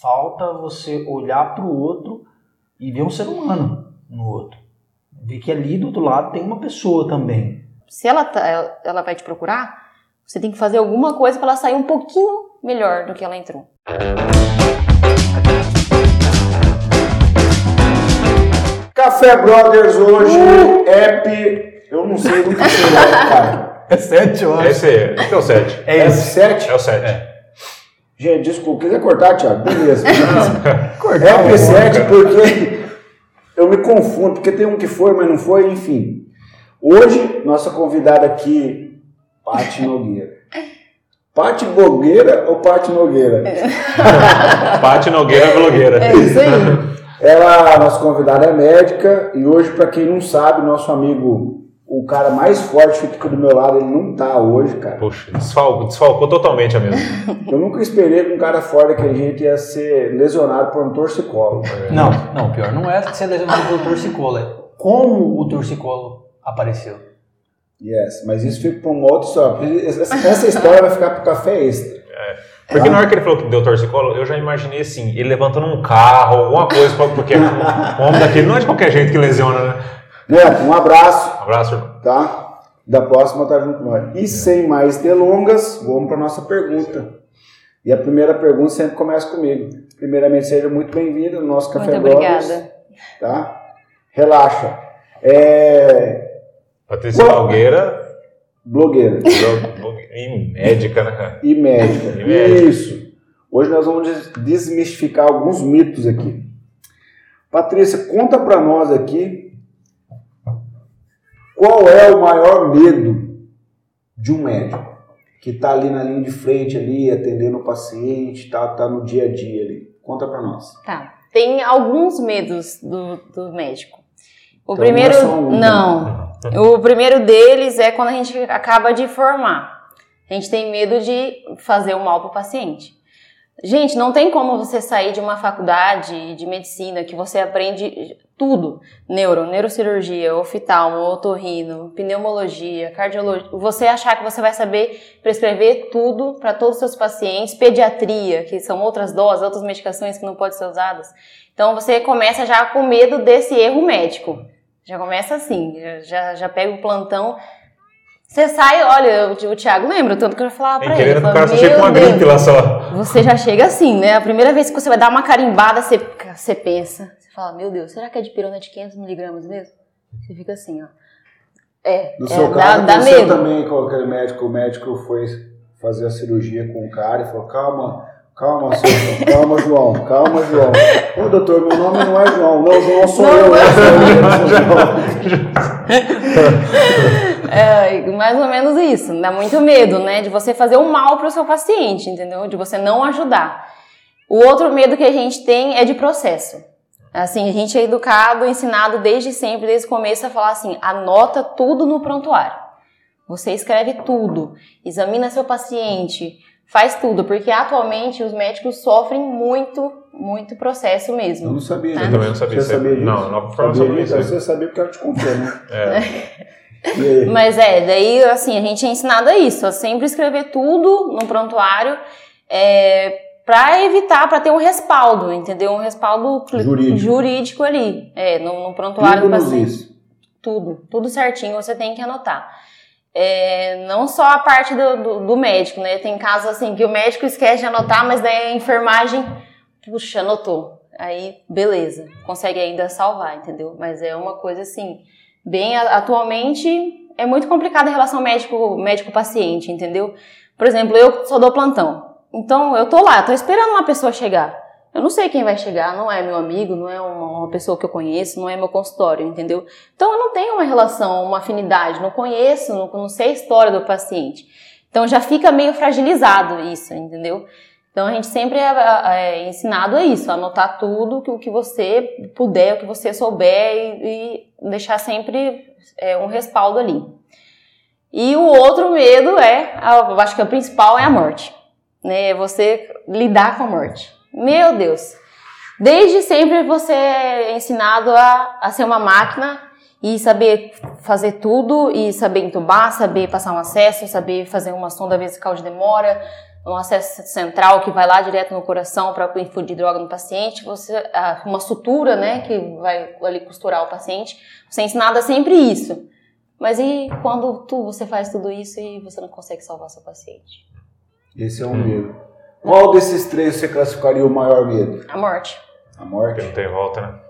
falta você olhar para o outro e ver um ser humano no outro. Ver que ali do outro lado tem uma pessoa também. Se ela, tá, ela vai te procurar, você tem que fazer alguma coisa para ela sair um pouquinho melhor do que ela entrou. Café Brothers hoje, uh! app, eu não sei do que você é, cara. É 7 horas. Esse aí, esse é o 7. É, é 7? É o 7. É. Gente, desculpa, quiser cortar, Thiago? Beleza. cortar. App 7 porque eu me confundo, porque tem um que foi, mas não foi, enfim. Hoje, nossa convidada aqui, Paty Nogueira. Paty Blogueira ou Paty Nogueira? É. Paty Nogueira blogueira. É isso aí. Ela, nossa convidada é médica e hoje, para quem não sabe, nosso amigo, o cara mais forte que fica do meu lado, ele não tá hoje, cara. Poxa, desfalcou, desfalcou totalmente a mesma. Eu nunca esperei que um cara forte daquele jeito ia ser lesionado por um torcicolo. É. Não, não, pior não é ser lesionado por um torcicolo, é como o torcicolo apareceu. Yes, mas isso fica para uma outra história. Essa história vai ficar para o café extra. É. Porque ah. na hora que ele falou que deu torcicolo, eu já imaginei assim, ele levantando um carro, alguma coisa, porque o homem daquele não é de qualquer jeito que lesiona, né? Neto, um abraço. Um abraço. Tá? Da próxima tá junto com nós. E sem mais delongas, vamos para nossa pergunta. E a primeira pergunta sempre começa comigo. Primeiramente, seja muito bem-vindo no nosso Café Muito obrigada. Tá? Relaxa. É, Patrícia Nogueira. Blogueira. E médica, né, cara? E médica. E médica. Isso. Hoje nós vamos desmistificar alguns mitos aqui. Patrícia, conta para nós aqui qual é o maior medo de um médico que está ali na linha de frente ali atendendo o paciente, tá, tá no dia a dia ali. Conta para nós. Tá. Tem alguns medos do, do médico. O então, primeiro não, é um, não. Né? O primeiro deles é quando a gente acaba de formar. A gente tem medo de fazer o mal para o paciente. Gente, não tem como você sair de uma faculdade de medicina que você aprende tudo: neuro, neurocirurgia, oftalmo, otorrino, pneumologia, cardiologia. Você achar que você vai saber prescrever tudo para todos os seus pacientes, pediatria, que são outras doses, outras medicações que não podem ser usadas. Então você começa já com medo desse erro médico. Já começa assim, já, já pega o plantão. Você sai, olha, o, o Thiago lembra tanto que eu falava pra ele. Querendo cara só chega com uma gripe lá só. Você já chega assim, né? A primeira vez que você vai dar uma carimbada, você, você pensa. Você fala, meu Deus, será que é de pirona de 500 miligramas mesmo? Você fica assim, ó. É, no é, seu caso, dá, dá medo. também com aquele médico, o médico foi fazer a cirurgia com o cara e falou, calma, Calma, senhor. Calma, João. Calma, João. Ô, doutor, meu nome não é João. Não, João sou não, eu. É, é, mais ou menos isso. Dá muito medo, né? De você fazer o um mal para o seu paciente, entendeu? De você não ajudar. O outro medo que a gente tem é de processo. Assim, a gente é educado, ensinado desde sempre, desde o começo, a falar assim: anota tudo no prontuário. Você escreve tudo, examina seu paciente, faz tudo, porque atualmente os médicos sofrem muito, muito processo mesmo. Eu não sabia. Tá? Eu também não sabia. Você sabia disso? Não, não sabia disso. Você sabia porque eu te contei, né? É. Mas é, daí assim, a gente é ensinado a isso, a sempre escrever tudo no prontuário, é, para evitar, para ter um respaldo, entendeu? Um respaldo jurídico, jurídico ali, é, no, no prontuário do paciente. Isso. Tudo, tudo certinho você tem que anotar. É, não só a parte do, do, do, médico, né? Tem casos assim que o médico esquece de anotar, mas daí a enfermagem, puxa, anotou. Aí, beleza, consegue ainda salvar, entendeu? Mas é uma coisa assim, bem atualmente é muito complicada a relação médico médico paciente, entendeu? Por exemplo, eu só dou plantão. Então, eu tô lá, tô esperando uma pessoa chegar. Eu não sei quem vai chegar, não é meu amigo, não é uma, pessoa que eu conheço, não é meu consultório, entendeu? Então eu não tenho uma relação, uma afinidade, não conheço, não, não sei a história do paciente. Então já fica meio fragilizado isso, entendeu? Então a gente sempre é, é, é ensinado a isso, anotar tudo o que você puder, o que você souber e, e deixar sempre é, um respaldo ali. E o outro medo é, eu acho que o principal é a morte, né? Você lidar com a morte. Meu Deus! Desde sempre você é ensinado a, a ser uma máquina e saber fazer tudo, e saber entubar, saber passar um acesso, saber fazer uma sonda vesical de demora, um acesso central que vai lá direto no coração para infundir droga no paciente, você uma sutura, né, que vai ali costurar o paciente. Você ensinada sempre isso. Mas e quando tu, você faz tudo isso e você não consegue salvar seu paciente? Esse é o medo. Qual desses três você classificaria o maior medo? A morte. A morte? Porque não tem volta, né?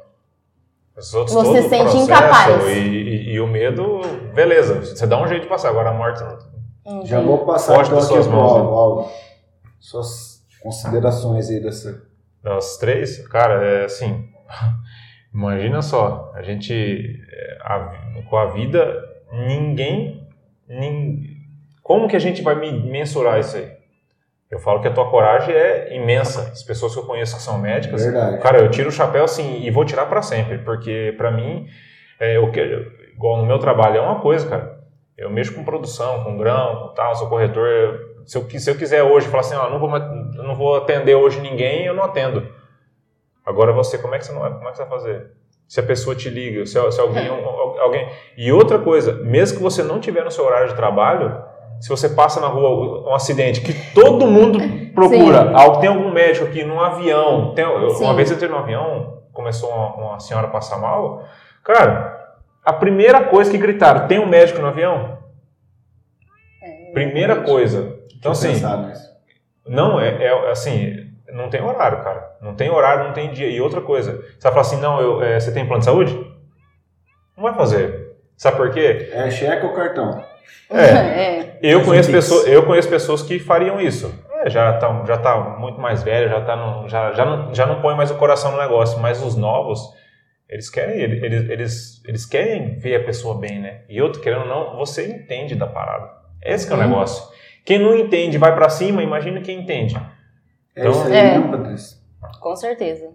Os outros, você sente incapaz. E, e, e, o medo, beleza, você dá um jeito de passar, agora a morte não. Uhum. Já vou passar Pode então aqui mãos, né? Suas considerações aí dessa. Das três? Cara, é assim. Imagina só, a gente. É, a, com a vida, ninguém, ninguém. Como que a gente vai mensurar isso aí? Eu falo que a tua coragem é imensa. As pessoas que eu conheço que são médicas, Verdade. cara, eu tiro o chapéu assim e vou tirar para sempre, porque para mim, é, eu, igual no meu trabalho, é uma coisa, cara. Eu mexo com produção, com grão, com tal, sou corretor. Se, eu, se eu quiser hoje falar assim, ó, não vou, não vou atender hoje ninguém, eu não atendo. Agora você, como é que você, não, como é que você vai fazer? Se a pessoa te liga, se, se alguém, alguém. E outra coisa, mesmo que você não tiver no seu horário de trabalho, se você passa na rua um acidente que todo mundo procura, algo, tem algum médico aqui num avião. Tem, uma vez eu entrei no avião, começou uma, uma, senhora a passar mal. Cara, a primeira coisa que gritaram: tem um médico no avião? É, primeira coisa. Então, assim. Não, é, é, assim, não tem horário, cara. Não tem horário, não tem dia. E outra coisa, você vai falar assim: não, eu, é, você tem plano de saúde? Não vai fazer. Sabe por quê? É cheque ou cartão? É. é. Eu, conheço pessoas, eu conheço pessoas que fariam isso. É, já está já tá muito mais velho, já, tá no, já, já, não, já não põe mais o coração no negócio. Mas os novos, eles querem, eles, eles, eles querem ver a pessoa bem, né? E outro, querendo ou não, você entende da parada. Esse que é o negócio. Quem não entende vai para cima, imagina quem entende. É então, é isso aí, é. Patrícia? Com certeza.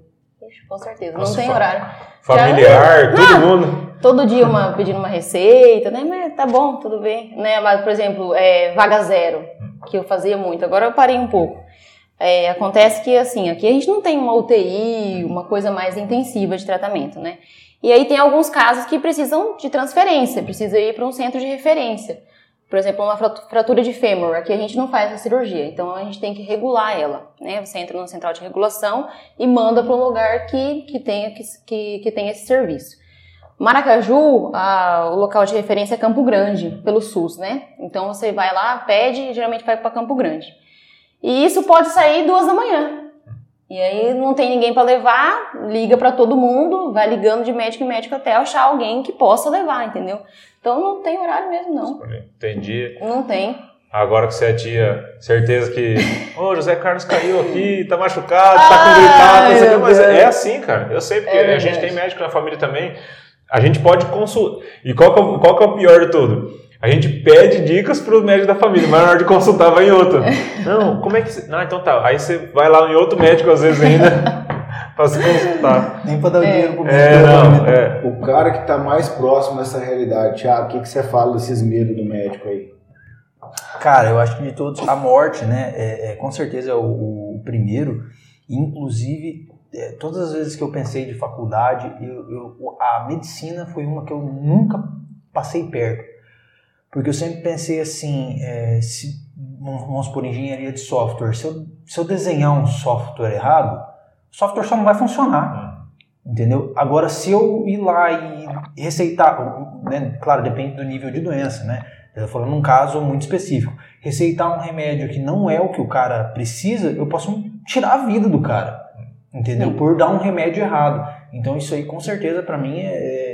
Com certeza. Nossa, não tem horário. Familiar, Já... todo mundo todo dia uma, pedindo uma receita, né? Mas tá bom, tudo bem. Né? Mas, por exemplo, é, vaga zero, que eu fazia muito, agora eu parei um pouco. É, acontece que, assim, aqui a gente não tem uma UTI, uma coisa mais intensiva de tratamento, né? E aí tem alguns casos que precisam de transferência, precisa ir para um centro de referência. Por exemplo, uma fratura de fêmur, aqui a gente não faz a cirurgia, então a gente tem que regular ela, né? Você entra no central de regulação e manda para um lugar que, que, tenha, que, que tenha esse serviço. Maracaju, a, o local de referência é Campo Grande, pelo SUS, né? Então você vai lá, pede e geralmente vai para Campo Grande. E isso pode sair duas da manhã. E aí não tem ninguém para levar, liga para todo mundo, vai ligando de médico em médico até achar alguém que possa levar, entendeu? Então não tem horário mesmo, não. Entendi. Não tem. Agora que você é tia, certeza que. Ô, oh, José Carlos caiu aqui, tá machucado, tá com gritado, mas é assim, cara. Eu sei, porque é a gente tem médico na família também. A gente pode consultar. E qual que, é, qual que é o pior de tudo? A gente pede dicas para o médico da família, mas na hora de consultar vai em outro. Não, como é que. Você... Não, então tá. Aí você vai lá em outro médico, às vezes ainda, para se consultar. Nem para dar é. dinheiro pro é, médico. É, não, é. O cara que está mais próximo dessa realidade, Thiago, o que, que você fala desses medos do médico aí? Cara, eu acho que de todos, a morte, né, é, é com certeza é o, o primeiro. Inclusive, é, todas as vezes que eu pensei de faculdade, eu, eu, a medicina foi uma que eu nunca passei perto. Porque eu sempre pensei assim, é, se, vamos por engenharia de software, se eu, se eu desenhar um software errado, o software só não vai funcionar. Entendeu? Agora, se eu ir lá e receitar, né, claro, depende do nível de doença, né? Eu falando num caso muito específico. Receitar um remédio que não é o que o cara precisa, eu posso tirar a vida do cara entendeu? Por dar um remédio errado. Então isso aí com certeza para mim é, é,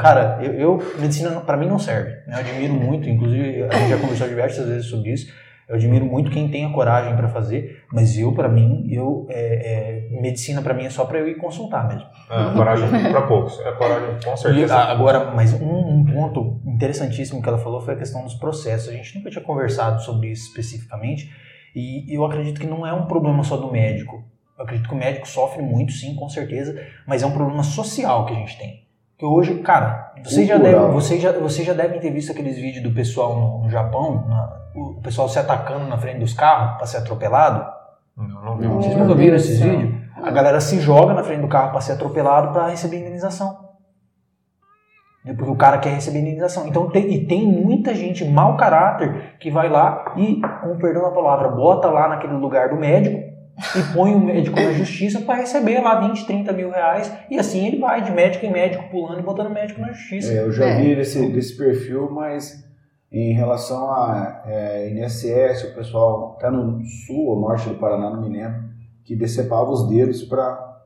cara, eu, eu medicina para mim não serve. Né? Eu admiro muito, inclusive a gente já conversou diversas vezes sobre isso. Eu admiro muito quem tem a coragem para fazer, mas eu para mim, eu é, é, medicina para mim é só para eu ir consultar mesmo. Ah, coragem para poucos, é coragem com certeza. E, agora, mas um, um ponto interessantíssimo que ela falou foi a questão dos processos. A gente nunca tinha conversado sobre isso especificamente. E eu acredito que não é um problema só do médico. Eu acredito que o médico sofre muito, sim, com certeza, mas é um problema social que a gente tem. Que hoje, cara, vocês já, devem, vocês, já, vocês já devem ter visto aqueles vídeos do pessoal no, no Japão, na, o pessoal se atacando na frente dos carros para ser atropelado. Não, não vi. Vocês nunca viram esses vídeos? A galera se joga na frente do carro para ser atropelado para receber indenização. Porque o cara quer receber indenização. Então tem, e tem muita gente mau caráter que vai lá e, com perdão da palavra, bota lá naquele lugar do médico e põe o médico na justiça para receber lá 20, 30 mil reais. E assim ele vai de médico em médico, pulando e botando médico na justiça. É, eu já é. vi desse, desse perfil, mas em relação a é, INSS, o pessoal até no sul ou norte do Paraná, não me lembro, que decepava os dedos para.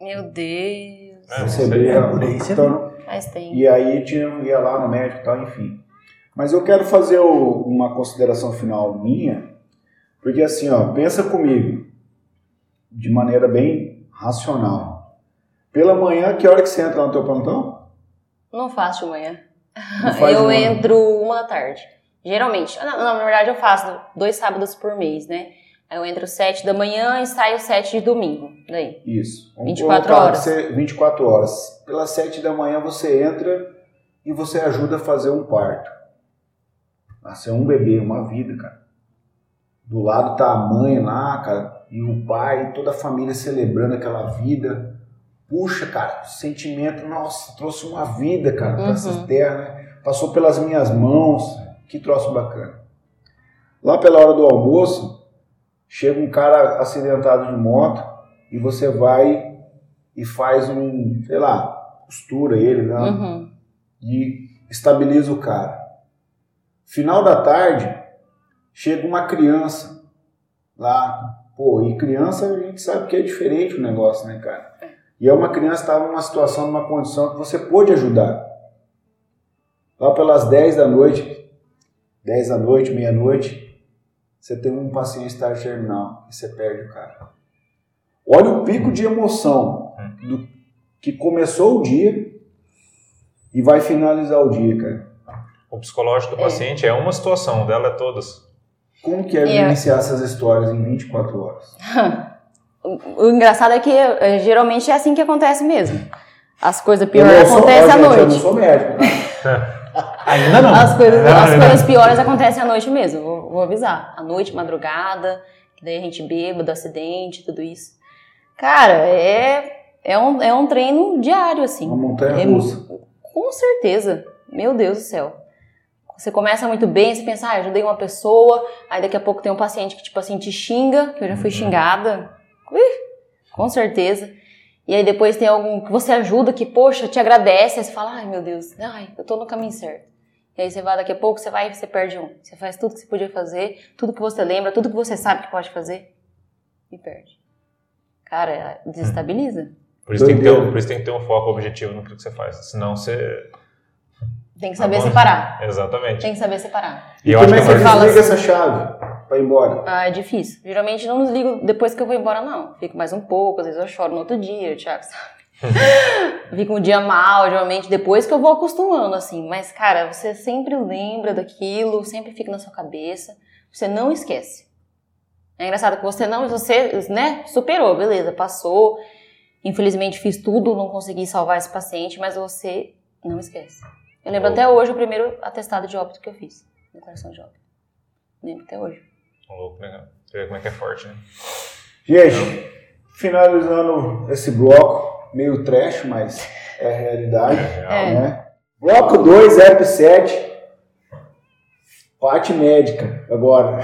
Meu Deus! Receber é, a, então, Mas tem. E aí tinha, ia lá no médico e tal, enfim. Mas eu quero fazer o, uma consideração final minha, porque assim, ó, pensa comigo, de maneira bem racional. Pela manhã, que hora que você entra no teu plantão? Não faço de manhã. Eu entro uma da tarde. Geralmente. Não, não, na verdade eu faço dois sábados por mês, né? Aí eu entro sete da manhã e saio sete de domingo. Daí. Isso. Vamos 24 horas. Você, 24 horas. Pelas sete da manhã você entra e você ajuda a fazer um parto. Nascer um bebê, uma vida, cara. Do lado tá a mãe lá, cara, e o pai, toda a família celebrando aquela vida. Puxa, cara, sentimento, nossa, trouxe uma vida, cara, para uhum. essa terra, né? Passou pelas minhas mãos, que troço bacana. Lá pela hora do almoço, chega um cara acidentado de moto e você vai e faz um, sei lá, costura ele, né? Uhum. E estabiliza o cara. Final da tarde, chega uma criança lá. Pô, e criança a gente sabe que é diferente o negócio, né, cara? E é uma criança que estava numa situação, numa condição que você pôde ajudar. Lá pelas 10 da noite, 10 da noite, meia-noite, você tem um paciente estágio terminal e você perde o cara. Olha o pico de emoção do que começou o dia e vai finalizar o dia, cara. O psicológico do é. paciente é uma situação, dela é todas. Como que é, é iniciar essas histórias em 24 horas? o engraçado é que é, geralmente é assim que acontece mesmo. As coisas piores acontecem à noite. Eu não sou médico, né? Ainda não. As coisas, as coisas piores acontecem à noite mesmo, vou, vou, avisar. À noite, madrugada, que daí a gente bêbado, acidente, tudo isso. Cara, é, é, um, é um treino diário, assim. Uma montanha é, russa. Com certeza. Meu Deus do céu. Você começa muito bem, você pensa, ah, ajudei uma pessoa, aí daqui a pouco tem um paciente que, tipo assim, te xinga, que eu já fui uhum. xingada. Ih, com certeza. E aí depois tem algum que você ajuda, que, poxa, te agradece, aí você fala, ai meu Deus, ai, eu tô no caminho certo. E aí você vai, daqui a pouco você vai e você perde um. Você faz tudo que você podia fazer, tudo que você lembra, tudo que você sabe que pode fazer, e perde. Cara, desestabiliza. Por isso, tem que, ter, por isso tem que ter um foco objetivo no que você faz. Senão você. Tem que saber separar. Exatamente. Tem que saber separar. E, e como é que você desliga assim, essa chave para ir embora? Ah, é difícil. Geralmente não desligo depois que eu vou embora, não. Fico mais um pouco, às vezes eu choro no outro dia, Thiago, sabe? Fico um dia mal, geralmente, depois que eu vou acostumando, assim. Mas, cara, você sempre lembra daquilo, sempre fica na sua cabeça. Você não esquece. É engraçado que você não, você, né, superou, beleza, passou. Infelizmente fiz tudo, não consegui salvar esse paciente, mas você não esquece. Eu lembro até hoje o primeiro atestado de óbito que eu fiz, declaração de óbito. Lembro até hoje. Louco, né? Você vê como é que é forte, né? Gente, finalizando esse bloco, meio trash, mas é a realidade, é. né? Bloco 2, EP7, Parte médica, agora.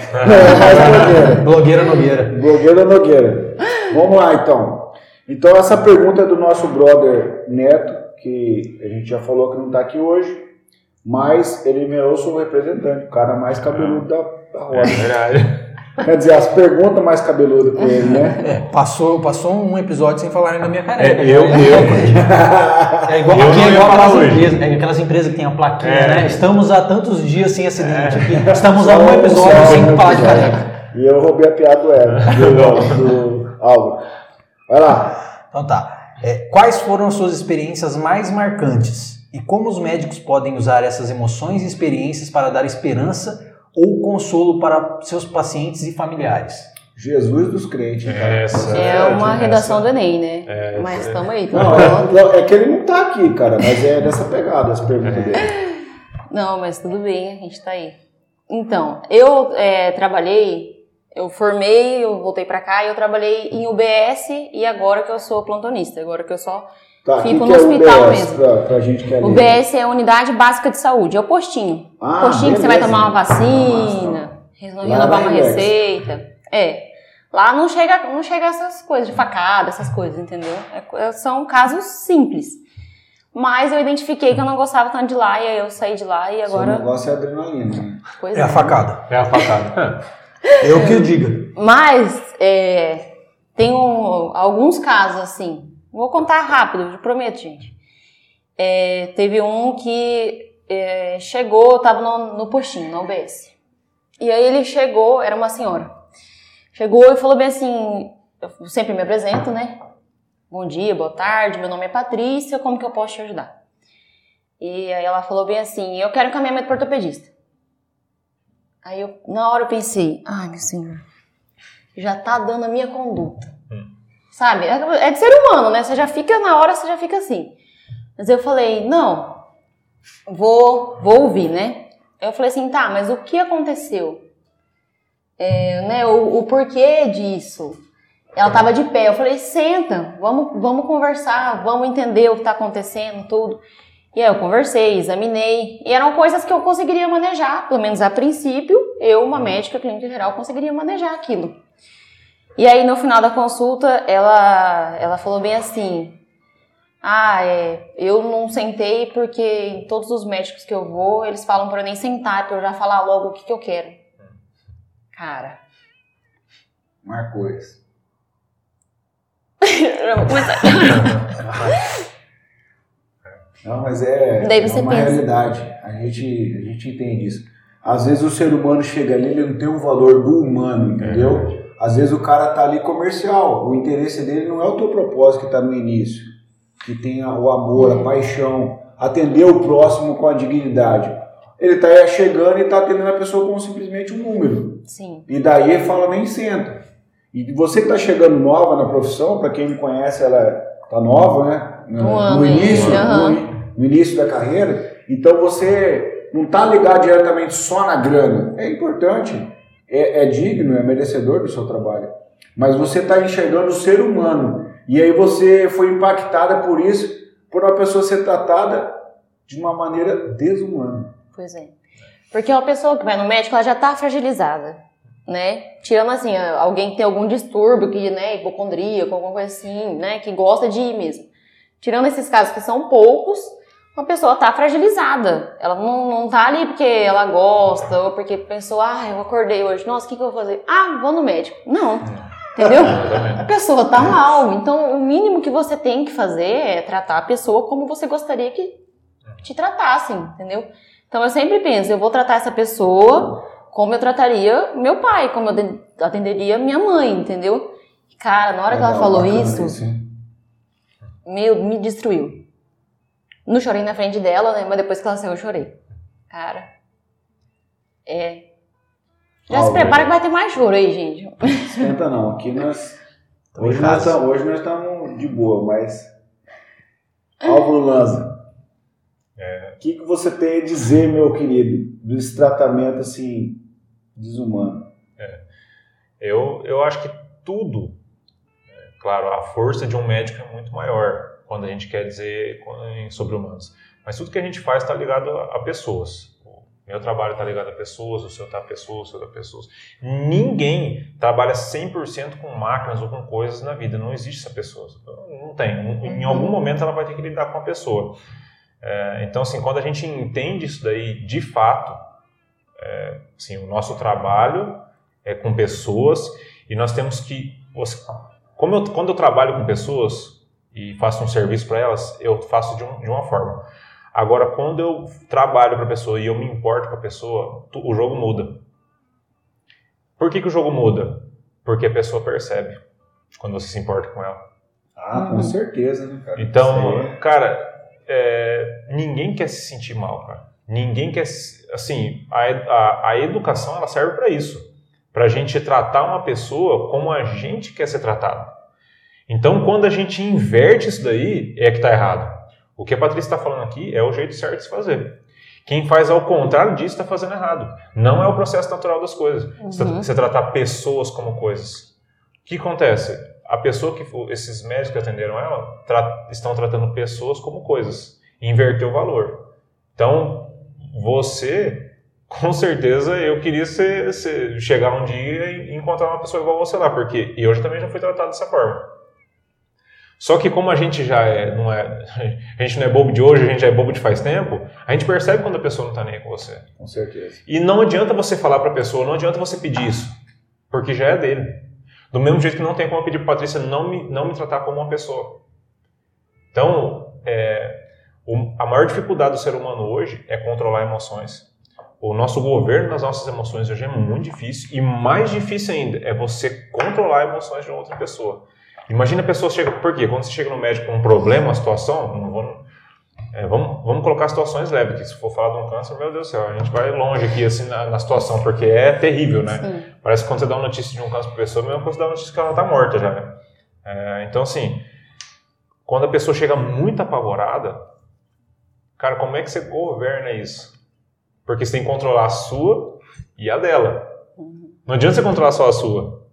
blogueira. blogueira Nogueira. Blogueira Nogueira. Vamos lá, então. Então, essa pergunta é do nosso brother Neto, que a gente já falou que não está aqui hoje, mas ele me ouço o representante, o cara mais cabeludo da, da roda. É verdade. Quer dizer, as perguntas mais cabeludas com ele, né? É, passou, passou um episódio sem falarem na minha careca. É, eu, eu. é igual, eu aqui é igual aquelas empresas, é aquelas empresas que tem a plaquinha, é. né? Estamos há tantos dias sem acidente. É. Estamos há um episódio sem falar de careca. E eu roubei a piada do Everton, do, do Álvaro. Vai lá. Então tá. É, quais foram as suas experiências mais marcantes? E como os médicos podem usar essas emoções e experiências para dar esperança ou consolo para seus pacientes e familiares? Jesus dos crentes. Essa, é uma redação do Enem, né? É, mas estamos aí. Não, é, é, que ele não está aqui, cara, mas é dessa pegada as perguntas dele. Não, mas tudo bem, a gente está aí. Então, eu é, trabalhei Eu formei, eu voltei para cá e eu trabalhei em UBS e agora que eu sou plantonista, agora que eu só Tá, fico que no é hospital UBS mesmo. Pra, pra gente que é? UBS é a Unidade Básica de Saúde, é o postinho. Ah, postinho que você vai beleza. tomar uma vacina, reno- renovar uma receita. É. Lá não chega, não chega essas coisas de facada, essas coisas, entendeu? É é- são casos simples. Mas eu identifiquei que eu não gostava tanto de lá e aí eu saí de lá e agora. negócio é adrenalina. né? Pois É a facada. É a facada. Eu que diga. Mas é, tem um- alguns casos assim. Vou contar rápido, prometo, gente. É, teve um que é, chegou, eu tava no, no postinho, na UBS. E aí ele chegou, era uma senhora. Chegou e falou bem assim: eu sempre me apresento, né? Bom dia, boa tarde, meu nome é Patrícia, como que eu posso te ajudar? E aí ela falou bem assim: eu quero encaminhamento para ortopedista. Aí eu, na hora eu pensei: ai meu senhor, já tá dando a minha conduta. Sabe? É é de ser humano, né? Você já fica, na hora você já fica assim. Mas eu falei: não, vou, vou ouvir, né? Eu falei assim: tá, mas o que aconteceu? É, né, o, o porquê disso? Ela tava de pé. Eu falei: senta, vamos, vamos conversar, vamos entender o que tá acontecendo, tudo. E aí eu conversei, examinei, e eram coisas que eu conseguiria manejar, pelo menos a princípio, eu, uma médica clínica geral, conseguiria manejar aquilo. E aí no final da consulta, ela, ela falou bem assim: Ah, é, eu não sentei porque em todos os médicos que eu vou, eles falam para eu nem sentar, para eu já falar logo o que, que eu quero. Cara, Marcou isso. Não, mas é, Daí é você uma pensa. realidade. A gente, a gente entende isso. Às vezes o ser humano chega ali, ele não tem o valor do humano, entendeu? Às vezes o cara tá ali comercial. O interesse dele não é o teu propósito que tá no início. Que tem o amor, a paixão, atender o próximo com a dignidade. Ele tá chegando e tá atendendo a pessoa como simplesmente um número. Sim, E daí ele fala, nem senta. E você que está chegando nova na profissão, para quem me conhece, ela tá nova, né? No, Um no início, aham. no, no início da carreira. Então você não está ligado diretamente só na grana. É importante, é, é digno, é merecedor do seu trabalho. Mas você está enxergando o ser humano. E aí você foi impactada por isso, por uma pessoa ser tratada de uma maneira desumana. pois é. Porque uma pessoa que vai no médico, ela já tá fragilizada, né? Tirando assim, alguém que tem algum distúrbio, que, né, hipocondríaco, alguma coisa assim, né, que gosta de ir mesmo. Tirando esses casos que são poucos, uma pessoa tá fragilizada. Ela não, não tá ali porque ela gosta, ou porque pensou, ah, eu acordei hoje, nossa, o que, que eu vou fazer? Ah, vou no médico. Não. Entendeu? A pessoa tá mal. Então, o mínimo que você tem que fazer é tratar a pessoa como você gostaria que te tratassem, entendeu? Então, eu sempre penso, eu vou tratar essa pessoa como eu trataria meu pai, como eu de- atenderia minha mãe, entendeu? Cara, na hora que ela falou isso, meu, me destruiu. Não chorei na frente dela, né? Mas depois que ela saiu, eu chorei. Cara, é... Já se Ó, prepara que vai ter mais choro aí, gente. Esquenta não, aqui nós. Hoje nós, tam- hoje nós estamos de boa, mas. Álvaro Lanza. O que, que você tem a dizer, meu querido, desse tratamento assim, desumano? Eu, eu acho que tudo, é, claro, a força de um médico é muito maior quando a gente quer dizer em sobre humanos. Mas tudo que a gente faz está ligado a, a pessoas. O meu trabalho está ligado a pessoas, o seu está a pessoas, o seu está a pessoas. Ninguém trabalha 100% com máquinas ou com coisas na vida. Não existe essa pessoa. Não tem. Em algum momento ela vai ter que lidar com a pessoa. É, então, assim, quando a gente entende isso daí de fato, é, assim, o nosso trabalho é com pessoas e nós temos que. Como eu, quando eu trabalho com pessoas e faço um serviço para elas, eu faço de, um, de uma forma. Agora, quando eu trabalho para a pessoa e eu me importo com a pessoa, tu- o jogo muda. Por que, que o jogo muda? Porque a pessoa percebe quando você se importa com ela. Ah, com Uhum. certeza, né, cara? Então, aí cara, é, ninguém quer se sentir mal, cara. Ninguém quer, se- assim, a, a, a educação ela serve para isso, para a gente tratar uma pessoa como a gente quer ser tratado. Então, quando a gente inverte isso daí, é que tá errado. O que a Patrícia está falando aqui é o jeito certo de se fazer. Quem faz ao contrário disso está fazendo errado. Não é o processo natural das coisas. Uhum. Você tratar pessoas como coisas. O que acontece? A pessoa que esses médicos que atenderam ela tra estão tratando pessoas como coisas. Inverteu o valor. Então, você, com certeza, eu queria ser, ser, chegar um dia e encontrar uma pessoa igual você lá, porque eu já, também já fui tratado dessa forma. Só que como a gente já é, não é, a gente não é bobo de hoje, a gente já é bobo de faz tempo, a gente percebe quando a pessoa não está nem aí com você. Com certeza. E não adianta você falar para a pessoa, não adianta você pedir isso, porque já é dele. Do mesmo jeito que não tem como pedir para Patrícia não me, não me tratar como uma pessoa. Então, é, o, a maior dificuldade do ser humano hoje é controlar emoções. O nosso governo das nossas emoções hoje é muito difícil e mais difícil ainda é você controlar emoções de outra pessoa. Imagina a pessoa chega. Por quê? Quando você chega no médico com um problema, uma situação, não vou, é, vamos, vamos colocar situações leves, que se for falar de um câncer, meu Deus do céu, a gente vai longe aqui assim na, na situação, porque é terrível, né? Sim. Parece que quando você dá uma notícia de um câncer para pessoa, é a mesma coisa dá uma notícia que ela está morta já, né? É, então, assim, quando a pessoa chega muito apavorada, cara, como é que você governa isso? Porque você tem que controlar a sua e a dela. Não adianta você controlar só a sua.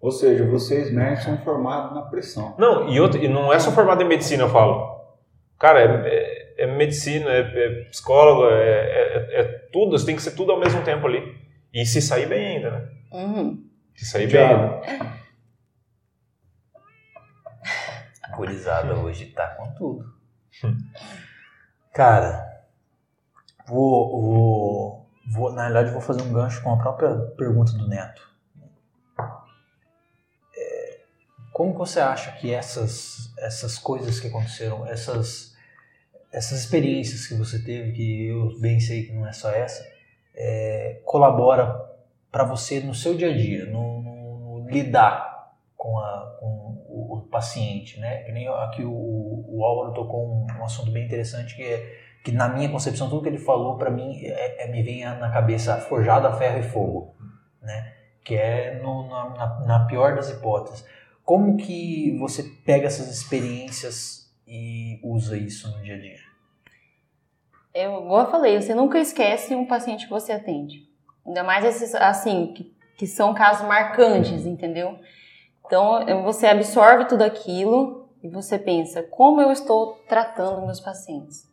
Ou seja, vocês médicos são formados na pressão. Não, e, outro, e não é só formado em medicina, eu falo. Cara, é, é, é medicina, é, é psicólogo, é, é, é, tudo, tem que ser tudo ao mesmo tempo ali. E se sair bem ainda, né? Uhum. Se sair bem ainda. A gurizada hoje tá com tudo. Cara, vou, vou, vou, na realidade, vou fazer um gancho com a própria pergunta do Neto. Como você acha que essas, essas coisas que aconteceram, essas, essas experiências que você teve, que eu bem sei que não é só essa, é, colabora para você no seu dia a dia, no, no, no lidar com, a, com o, o, paciente, né? Que nem aqui o, o Álvaro tocou um, um assunto bem interessante que é que na minha concepção tudo que ele falou para mim é, é, me vem na cabeça forjado a ferro e fogo, né? Que é no, na, na pior das hipóteses. Como que você pega essas experiências e usa isso no dia a dia? Eu, igual eu falei, você nunca esquece um paciente que você atende. Ainda mais esses, assim, que, que são casos marcantes, entendeu? Então, você absorve tudo aquilo e você pensa, como eu estou tratando meus pacientes?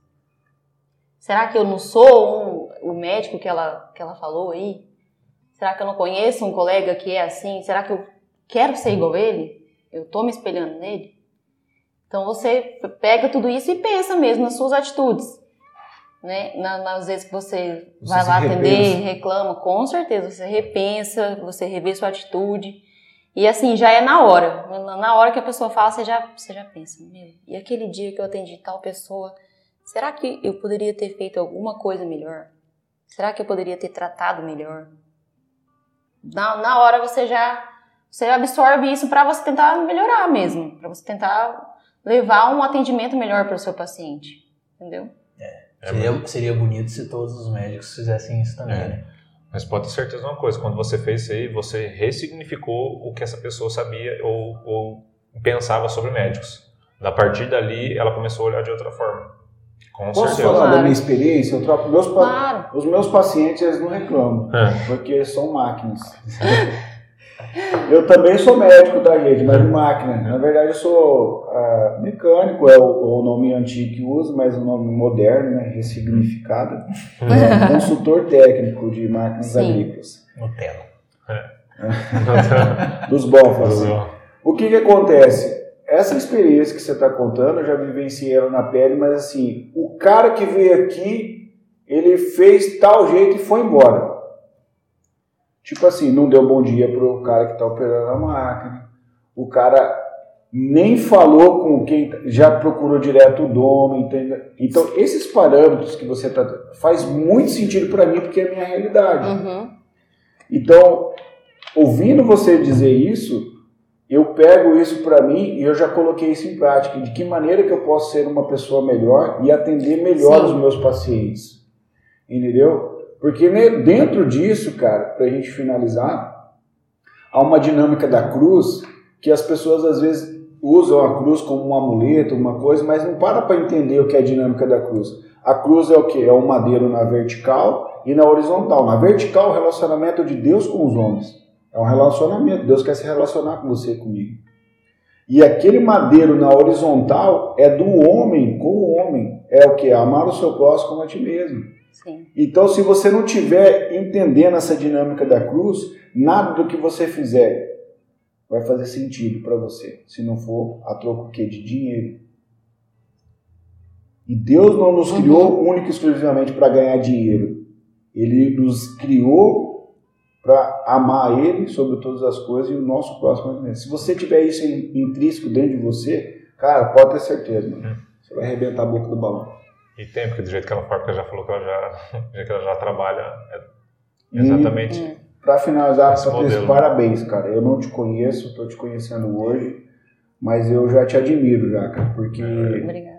Será que eu não sou um, o médico que ela, que ela falou aí? Será que eu não conheço um colega que é assim? Será que eu quero ser igual a ele? Eu estou me espelhando nele? Então você pega tudo isso e pensa mesmo nas suas atitudes. Né? nas vezes que você, você vai lá atender, reclama, com certeza você repensa, você revê sua atitude. E assim, já é na hora. Na hora que a pessoa fala, você já, você já pensa, meu, e aquele dia que eu atendi tal pessoa, será que eu poderia ter feito alguma coisa melhor? Será que eu poderia ter tratado melhor? Na, na hora você já você absorve isso para você tentar melhorar mesmo, para você tentar levar um atendimento melhor para o seu paciente, entendeu? É. é seria, seria bonito se todos os médicos fizessem isso também, é. né? Mas pode ter certeza de uma coisa, quando você fez isso aí, você ressignificou o que essa pessoa sabia ou, ou pensava sobre médicos. A partir dali, ela começou a olhar de outra forma. Com Posso certeza. falar claro. da minha experiência? Eu troco meus claro. Os meus pacientes eles não reclamam, é. porque são máquinas. Eu também sou médico, tá, gente? Mas de máquina. Na verdade, eu sou uh, mecânico, é o, o, nome antigo que uso, mas o nome moderno, né? Ressignificado. É, consultor técnico de máquinas Sim. agrícolas. Nutella. É. Dos bons, assim. O que que acontece? Essa experiência que você está contando, eu já vivenciei ela na pele, mas assim, o cara que veio aqui, ele fez tal jeito e foi embora. Tipo assim, não deu bom dia pro cara que está operando a máquina. O cara nem falou com quem já procurou direto o dono, entendeu? Então, esses parâmetros que você tá faz muito sentido para mim porque é a minha realidade. Uhum. Então, ouvindo você dizer isso, eu pego isso para mim e eu já coloquei isso em prática. De que maneira que eu posso ser uma pessoa melhor e atender melhor Sim. os meus pacientes? Entendeu? Porque né, dentro disso, cara, para a gente finalizar, há uma dinâmica da cruz que as pessoas às vezes usam a cruz como um amuleto, uma coisa, mas não para para entender o que é a dinâmica da cruz. A cruz é o que? É um madeiro na vertical e na horizontal. Na vertical, o relacionamento de Deus com os homens. É um relacionamento. Deus quer se relacionar com você e comigo. E aquele madeiro na horizontal é do homem com o homem. É o que? Amar o seu próximo como a ti mesmo. Sim. Então, se você não tiver entendendo essa dinâmica da cruz, nada do que você fizer vai fazer sentido para você. Se não for a troco quê? de dinheiro. E Deus não nos criou uhum. única e exclusivamente para ganhar dinheiro. Ele nos criou para amar Ele sobre todas as coisas e o nosso próximo. Se você tiver isso intrínseco dentro de você, cara, pode ter certeza, mano. Uhum. Você vai arrebentar a boca do balão. E tem, porque do jeito que ela fala, porque ela já falou que ela já, que ela já trabalha é exatamente. Hum. Para finalizar, Patrícia, parabéns, cara. Eu não te conheço, estou te conhecendo hoje, mas eu já te admiro, já, cara, porque. Obrigada.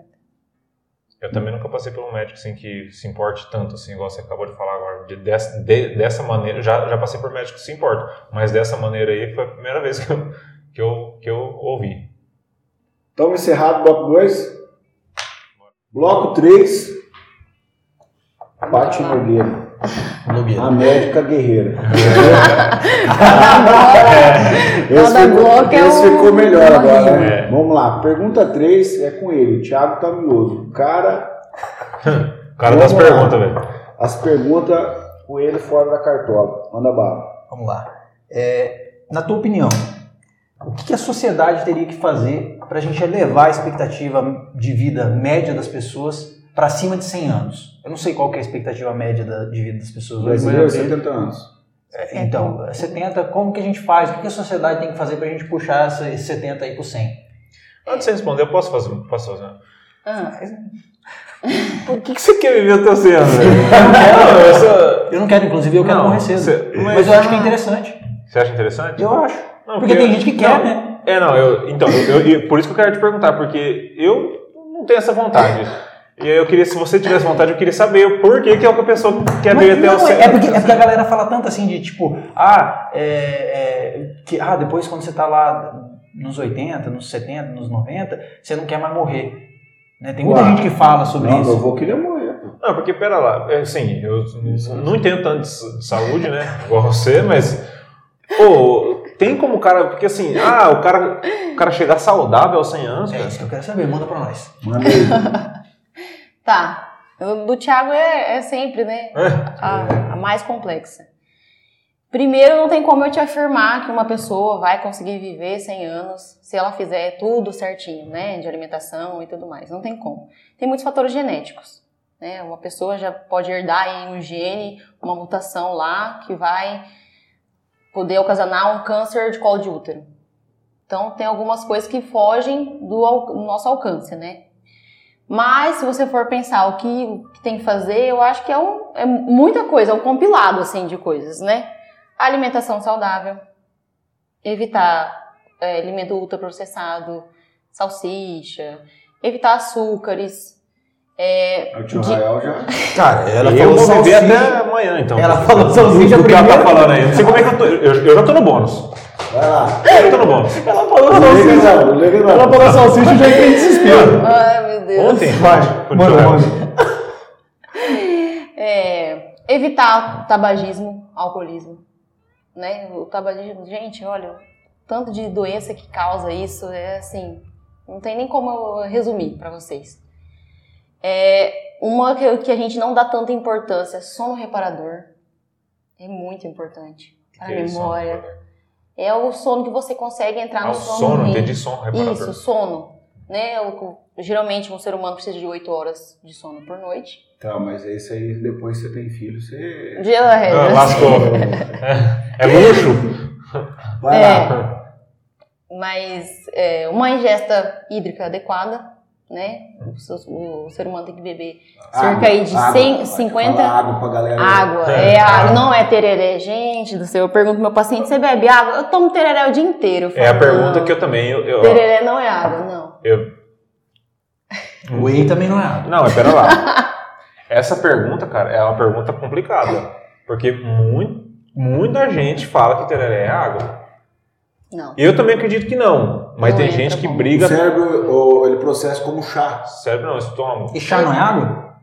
Eu também nunca passei por um médico assim que se importe tanto, assim, igual você acabou de falar agora. De, dessa, de, dessa maneira, já, já passei por médico que se importa, mas dessa maneira aí foi a primeira vez que eu, que eu, que eu ouvi. Estamos encerrado, bloco 2. Bloco 3. Pati Nogueira. Nogueira. A médica guerreira. esse ficou, esse ficou melhor agora, né? É. Vamos lá. Pergunta 3 é com ele, Thiago Tamioso. O cara. o cara das perguntas, velho. As perguntas com ele fora da cartola. Manda bala. Vamos lá. É, na tua opinião, o que a sociedade teria que fazer para a gente elevar a expectativa de vida média das pessoas para cima de 100 anos? Eu não sei qual é a expectativa média de vida das pessoas hoje. Brasileiro, 70 anos. É, então, 70, como que a gente faz? O que a sociedade tem que fazer para a gente puxar esses 70 aí para 100? Antes de você responder, eu posso fazer? Posso fazer? Ah. Por que, que você quer viver até 100 anos? eu, não quero, inclusive, eu quero não, morrer cedo. Você, mas, mas, eu acho que é interessante. Você acha interessante? Eu acho. Não, porque, porque, tem gente que quer, não, né? É, não, eu, então, eu, eu, por isso que eu quero te perguntar, porque eu não tenho essa vontade. E aí eu queria, se você tivesse vontade, eu queria saber o porquê que é o que a pessoa quer ver até o céu. É porque, é porque a galera fala tanto assim de tipo, ah, é, é, que, ah, depois quando você tá lá nos 80, nos 70, nos 90, você não quer mais morrer. Né? Tem muita Uau. gente que fala sobre não, isso. Eu vou querer morrer. Não, porque pera lá, é, assim, eu não entendo tanto de saúde, né? Igual você, mas. Pô, tem como o cara. Porque assim, ah, o cara, o cara chegar saudável aos 100 anos. É cara. isso que eu quero saber, manda pra nós. Manda aí. tá. Do Thiago é, é sempre, né? É. A, a, mais complexa. Primeiro, não tem como eu te afirmar que uma pessoa vai conseguir viver 100 anos se ela fizer tudo certinho, né? De alimentação e tudo mais. Não tem como. Tem muitos fatores genéticos. Né? Uma pessoa já pode herdar em um gene, uma mutação lá que vai poder ocasionar um câncer de colo de útero. Então, tem algumas coisas que fogem do, nosso alcance, né? Mas, se você for pensar o que, que tem que fazer, eu acho que é, um, é muita coisa, é um compilado, assim, de coisas, né? Alimentação saudável, evitar é, alimento ultraprocessado, salsicha, evitar açúcares, é, o tio de... Rael já. Cara, ela e falou eu vou viver até amanhã, então. Ela falou salsicha do que ela tá falando aí. Não sei como é que eu tô. Eu, eu já tô no bônus. Vai lá. Eu tô no bônus. Ela falou salsicha. Ela falou salsicha e já entrei em desespero. Ai, meu Deus. Ontem? Vai. Mano, mano. É, evitar tabagismo, alcoolismo. Né? O tabagismo, gente, olha, tanto de doença que causa isso, é assim, não tem nem como eu resumir para vocês. É, uma que, que a gente não dá tanta importância, sono reparador. É muito importante para a memória. É o sono que você consegue entrar ah, no sono. sono, entendi sono reparador. Isso, sono. Né? O, geralmente um ser humano precisa de 8 horas de sono por noite. Tá, mas esse aí depois que você tem filho, você. Dia é, ah, lascou. é, é luxo. Vai é, lá. Mas é, uma ingesta hídrica adequada né? O, o, ser humano tem que beber cerca aí de água, 100, 50 água pra galera. Água, é, é água, não é tereré. Gente do céu, eu pergunto pro meu paciente, você bebe água? Eu tomo tereré o dia inteiro. Falo, é a pergunta que eu também... Eu, eu, tereré não é água, não. Eu... Whey também não é água. Não, espera lá. Essa pergunta, cara, é uma pergunta complicada. Porque muito, muita gente fala que tereré é água. Não. Eu também acredito que não. Mas não tem gente que briga. O cérebro, ele processa como chá. Cérebro não, estômago. E chá não é água?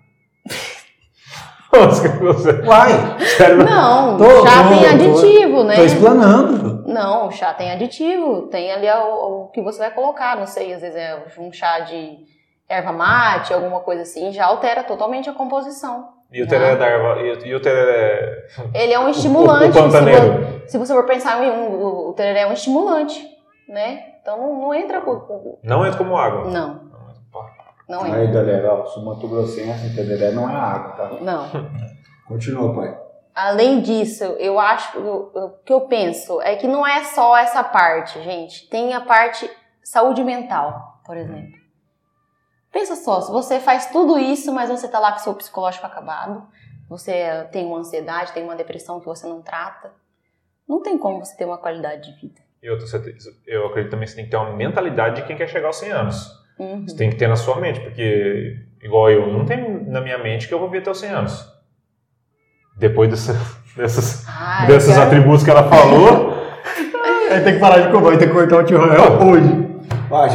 Uai! Não, tô, chá tô, tem aditivo, tô, né? Tô explanando. Não, o chá tem aditivo. Tem ali o, o, que você vai colocar. Não sei, às vezes é um chá de erva mate, alguma coisa assim. Já altera totalmente a composição. E o tereré da erva. E, o tereré. Ele é um estimulante. O, o pantaneiro. Se, você for pensar em um, o, o tereré é um estimulante, né? Então não, não entra com. Não entra como água. Não. Não é. Aí, galera, ó, sumato grossense, tereré não é água, tá? Não. Continua, pai. Além disso, eu acho, o que eu penso é que não é só essa parte, gente. Tem a parte saúde mental, por exemplo. Pensa só, se você faz tudo isso, mas você tá lá com o seu psicológico acabado, você tem uma ansiedade, tem uma depressão que você não trata, não tem como você ter uma qualidade de vida. Eu, eu acredito também que você tem que ter uma mentalidade de quem quer chegar aos 100 anos. Uhum. Você tem que ter na sua mente, porque, igual eu, não tem na minha mente que eu vou viver até os 100 anos. Depois dessa, dessas, Ai, desses quero... atributos que ela falou. Aí tem que parar de comer, tem que cortar o tio Rael hoje.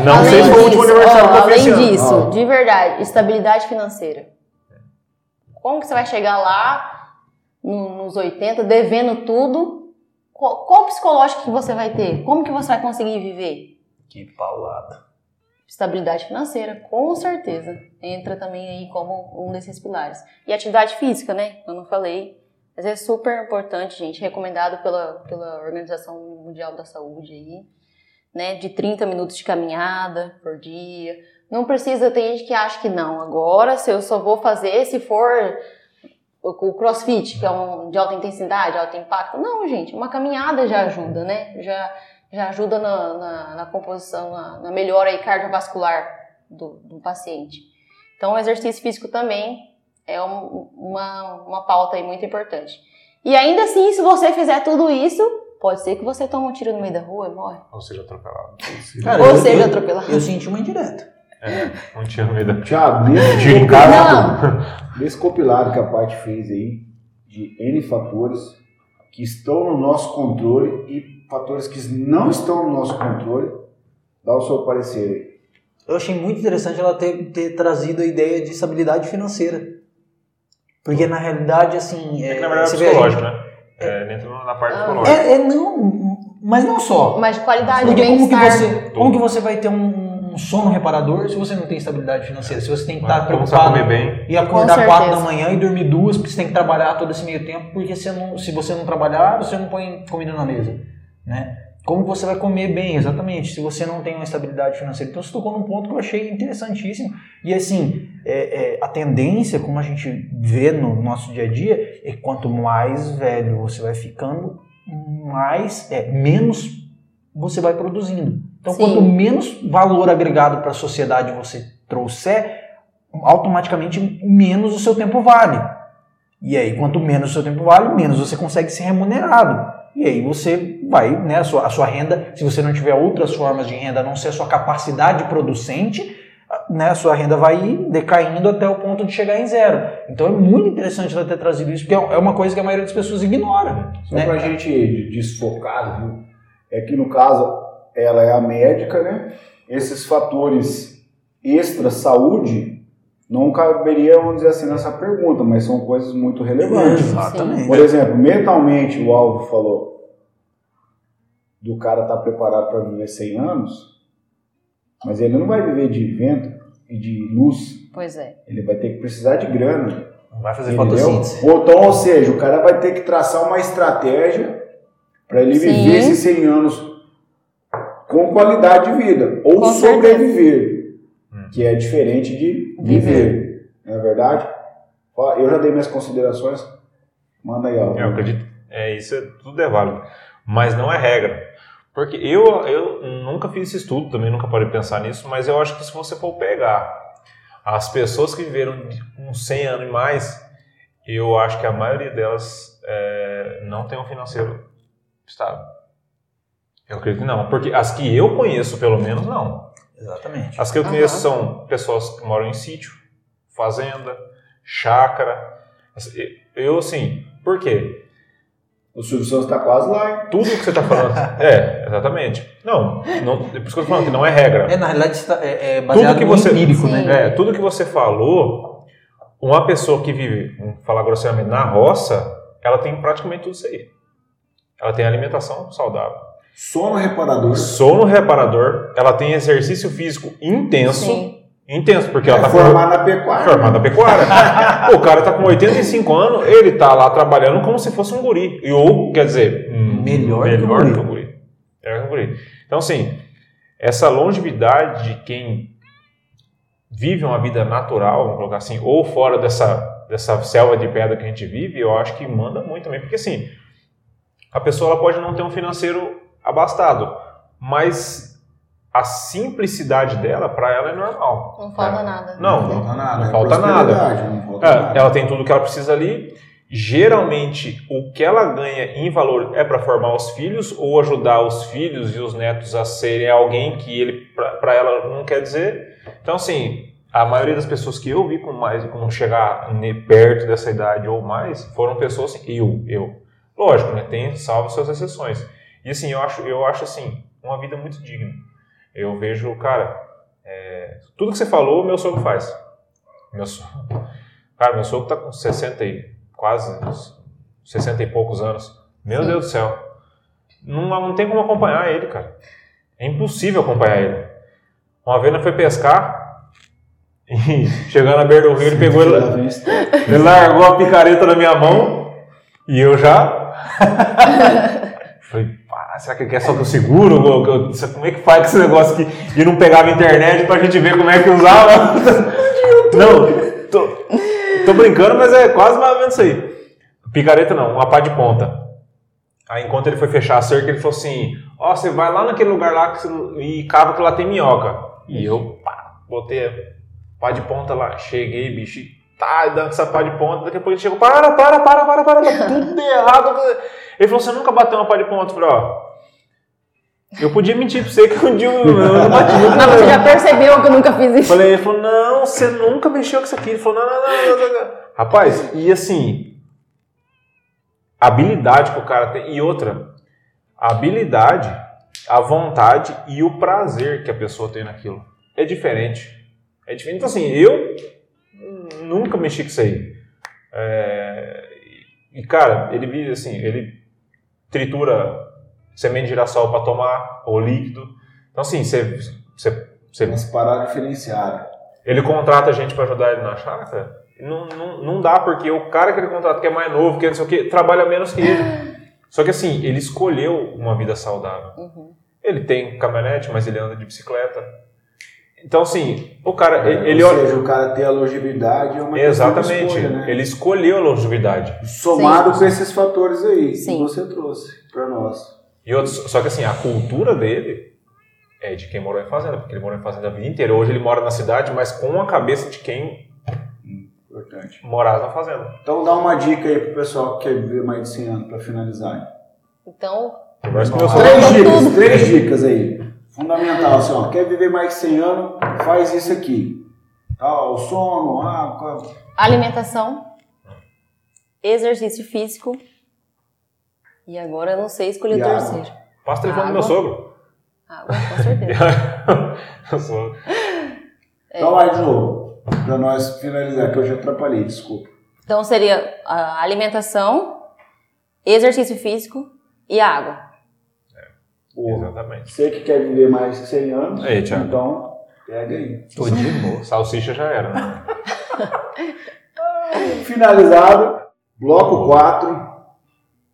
Não além sei se foi o último aniversário ó, Além disso, de verdade, estabilidade financeira. Como que você vai chegar lá no, nos 80 devendo tudo? Qual, qual psicológico que você vai ter? Como que você vai conseguir viver? Que paulada. Estabilidade financeira, com certeza. Entra também aí como um desses pilares. E atividade física, né? Eu não falei. Mas é super importante, gente. Recomendado pela, pela Organização Mundial da Saúde aí. Né? De 30 minutos de caminhada por dia. Não precisa, tem gente que acha que não. Agora, se eu só vou fazer se for o crossfit, que é um de alta intensidade, alto impacto. Não, gente, uma caminhada já ajuda, né? Já já ajuda na, na, na composição, na, na, melhora aí cardiovascular do, do paciente. Então, o exercício físico também é um, uma, uma pauta aí muito importante. E ainda assim, se você fizer tudo isso, pode ser que você tome um tiro no meio da rua e morre. Ou seja atropelado. Cara, Ou eu, seja eu, atropelado. Eu senti uma indireta. É, um tiro no meio da rua. Tiago, nesse, compilado, nesse compilado que a parte fez aí, de N fatores que estão no nosso controle e fatores que não estão no nosso controle. Dá o seu parecer aí. Eu achei muito interessante ela ter, ter trazido a ideia de estabilidade financeira. Porque na realidade, assim. É, que na verdade é psicológico, gente, né? É, dentro na parte ah, psicológica. É, é, não, mas não só. Mas qualidade, Porque como que, você, como que você vai ter um, um, sono reparador se você não tem estabilidade financeira? Se você tem que estar preocupado comer bem. e acordar quatro da manhã e dormir duas, porque você tem que trabalhar todo esse meio tempo, porque você não, se você não trabalhar, você não põe comida na mesa. Né? Como você vai comer bem, exatamente, se você não tem uma estabilidade financeira. Então, você tocou num ponto que eu achei interessantíssimo. E, assim, é, é, a tendência, como a gente vê no nosso dia a dia, é que quanto mais velho você vai ficando, mais, é, menos você vai produzindo. Então, Sim. quanto menos valor agregado para a sociedade você trouxer, automaticamente menos o seu tempo vale. E aí, quanto menos o seu tempo vale, menos você consegue ser remunerado. E aí você vai, né, a sua, a sua renda, se você não tiver outras formas de renda, a não ser a sua capacidade producente, né, a sua renda vai decaindo até o ponto de chegar em zero. Então é muito interessante ela ter trazido isso, porque é uma coisa que a maioria das pessoas ignora. Só né? para a gente desfocar, viu? é que no caso ela é a médica, né? Esses fatores extra saúde não caberia, vamos dizer assim, nessa pergunta, mas são coisas muito relevantes. Exatamente. Por exemplo, mentalmente, o Alvo falou do cara estar tá preparado para viver 100 anos, mas ele não vai viver de vento e de luz. Pois é. Ele vai ter que precisar de grana. Vai fazer fotossíntese. Ou, então, ou seja, o cara vai ter que traçar uma estratégia para ele Sim. viver esses 100 anos com qualidade de vida. Ou com sobreviver. Certeza que é diferente de viver. Não é verdade? Eu já dei minhas considerações. Manda aí, ó. Eu acredito. É, isso é, tudo é válido. Mas não é regra. Porque eu, eu nunca fiz esse estudo, também nunca parei pensar nisso, mas eu acho que se você for pegar as pessoas que viveram uns 100 anos e mais, eu acho que a maioria delas é, não tem um financeiro estável. Eu acredito que não. Porque as que eu conheço, pelo menos, não. Exatamente. As que eu conheço uhum. são pessoas que moram em sítio, fazenda, chácara. Eu, assim, por quê? O Silvio Santos está quase lá, hein? Tudo que você está falando. é, exatamente. Não, não, por isso que eu estou falando que não é regra. É, na realidade, tá, é, é baseado tudo que você, empírico, né? É, tudo que você falou, uma pessoa que vive, vamos falar grosseiramente, na roça, ela tem praticamente tudo isso aí. Ela tem alimentação saudável. Sono reparador. Sono reparador. Ela tem exercício físico intenso. Sim. Intenso, porque é ela tá formada na pecuária. Formada na pecuária. o cara tá com 85 anos, ele tá lá trabalhando como se fosse um guri. E, ou, quer dizer, melhor, melhor que o guri. Melhor que o guri. Então, assim, essa longevidade de quem vive uma vida natural, vamos colocar assim, ou fora dessa, dessa selva de pedra que a gente vive, eu acho que manda muito também. Porque, assim, a pessoa ela pode não ter um financeiro abastado, mas a simplicidade dela, para ela, é normal. Não falta é. nada. Não, não, falta nada. Não, é falta nada. Não falta é, nada. Ela tem tudo que ela precisa ali. Geralmente, o que ela ganha em valor é para formar os filhos ou ajudar os filhos e os netos a serem alguém que ele, para ela, não quer dizer. Então, assim, a maioria das pessoas que eu vi com mais, com chegar perto dessa idade ou mais, foram pessoas assim, eu, eu. Lógico, né? Tem salvo suas exceções. E assim, eu acho, eu acho assim, uma vida muito digna. Eu vejo, cara, é, tudo que você falou, meu sogro faz. Meu sogro, cara, meu sogro tá com 60 e quase 60 e poucos anos. Meu. Deus do céu. Não, não tem como acompanhar ele, cara. É impossível acompanhar ele. Uma vez nós foi pescar e chegando na beira do rio, ele pegou ele, ele largou a picareta na minha mão e eu já falei, ah, será que é só eu seguro? Como é que faz esse negócio aqui? E não pegava internet pra gente ver como é que usava. não, tô, tô brincando, mas é quase mais ou menos isso aí. Picareta não, uma pá de ponta. Aí enquanto ele foi fechar a cerca, ele falou assim: Ó, oh, você vai lá naquele lugar lá e cava que lá tem minhoca. E eu, pá, botei a pá de ponta lá, cheguei, bicho, tá dando essa pá de ponta, daqui a pouco ele chegou, para, para, para, para, para, tá tudo errado. Ele falou, você nunca bateu uma pá de ponta? Eu falei, ó, eu podia mentir pra você que um dia eu, não bati. Não, você já percebeu que eu nunca fiz isso. Falei, ele falou, não, você nunca mexeu com isso aqui. Ele falou, não, não, não, não, não. Rapaz, e assim, habilidade que o cara tem. E outra, a habilidade, a vontade e o prazer que a pessoa tem naquilo. É diferente. É diferente. Então, assim, eu nunca mexi com isso aí. É, e, cara, ele vive assim, ele tritura semente de girassol para tomar, ou líquido. Então, assim, você. você, você Mas parar diferenciada. Ele contrata a gente para ajudar ele na chácara? Não, não, não dá, porque o cara que ele contrata, que é mais novo, que não sei o que, trabalha menos que ele. Só que assim, ele escolheu uma vida saudável. Uhum. Ele tem caminhonete, mas ele anda de bicicleta. Então, assim, o cara. É, ele ou seja, o cara tem a longevidade é uma Exatamente. Escolha, né? Ele escolheu a longevidade. Somado Sim. com esses fatores aí Sim. que você trouxe para nós. E outros, só que assim, a cultura dele é de quem morou em fazenda, porque ele morou em fazenda a vida inteira. Hoje ele mora na cidade, mas com a cabeça de quem Importante. morava na fazenda. Então dá uma dica aí pro pessoal que quer viver mais de 100 anos para finalizar. Então, três dicas, três dicas aí. Fundamental, assim, ó, quer viver mais de 100 anos, faz isso aqui. Tá, o sono, água. Alimentação, exercício físico, e agora eu não sei escolher o terceiro. Passa o telefone do meu sogro. Água, com certeza. É. Então vai de novo, para nós finalizar, que eu já atrapalhei, desculpa. Então seria a alimentação, exercício físico e água. É, exatamente. Você que quer viver mais de 100 anos, aí, então pega aí. Tô de boa. Salsicha já era. Né? Finalizado, bloco 4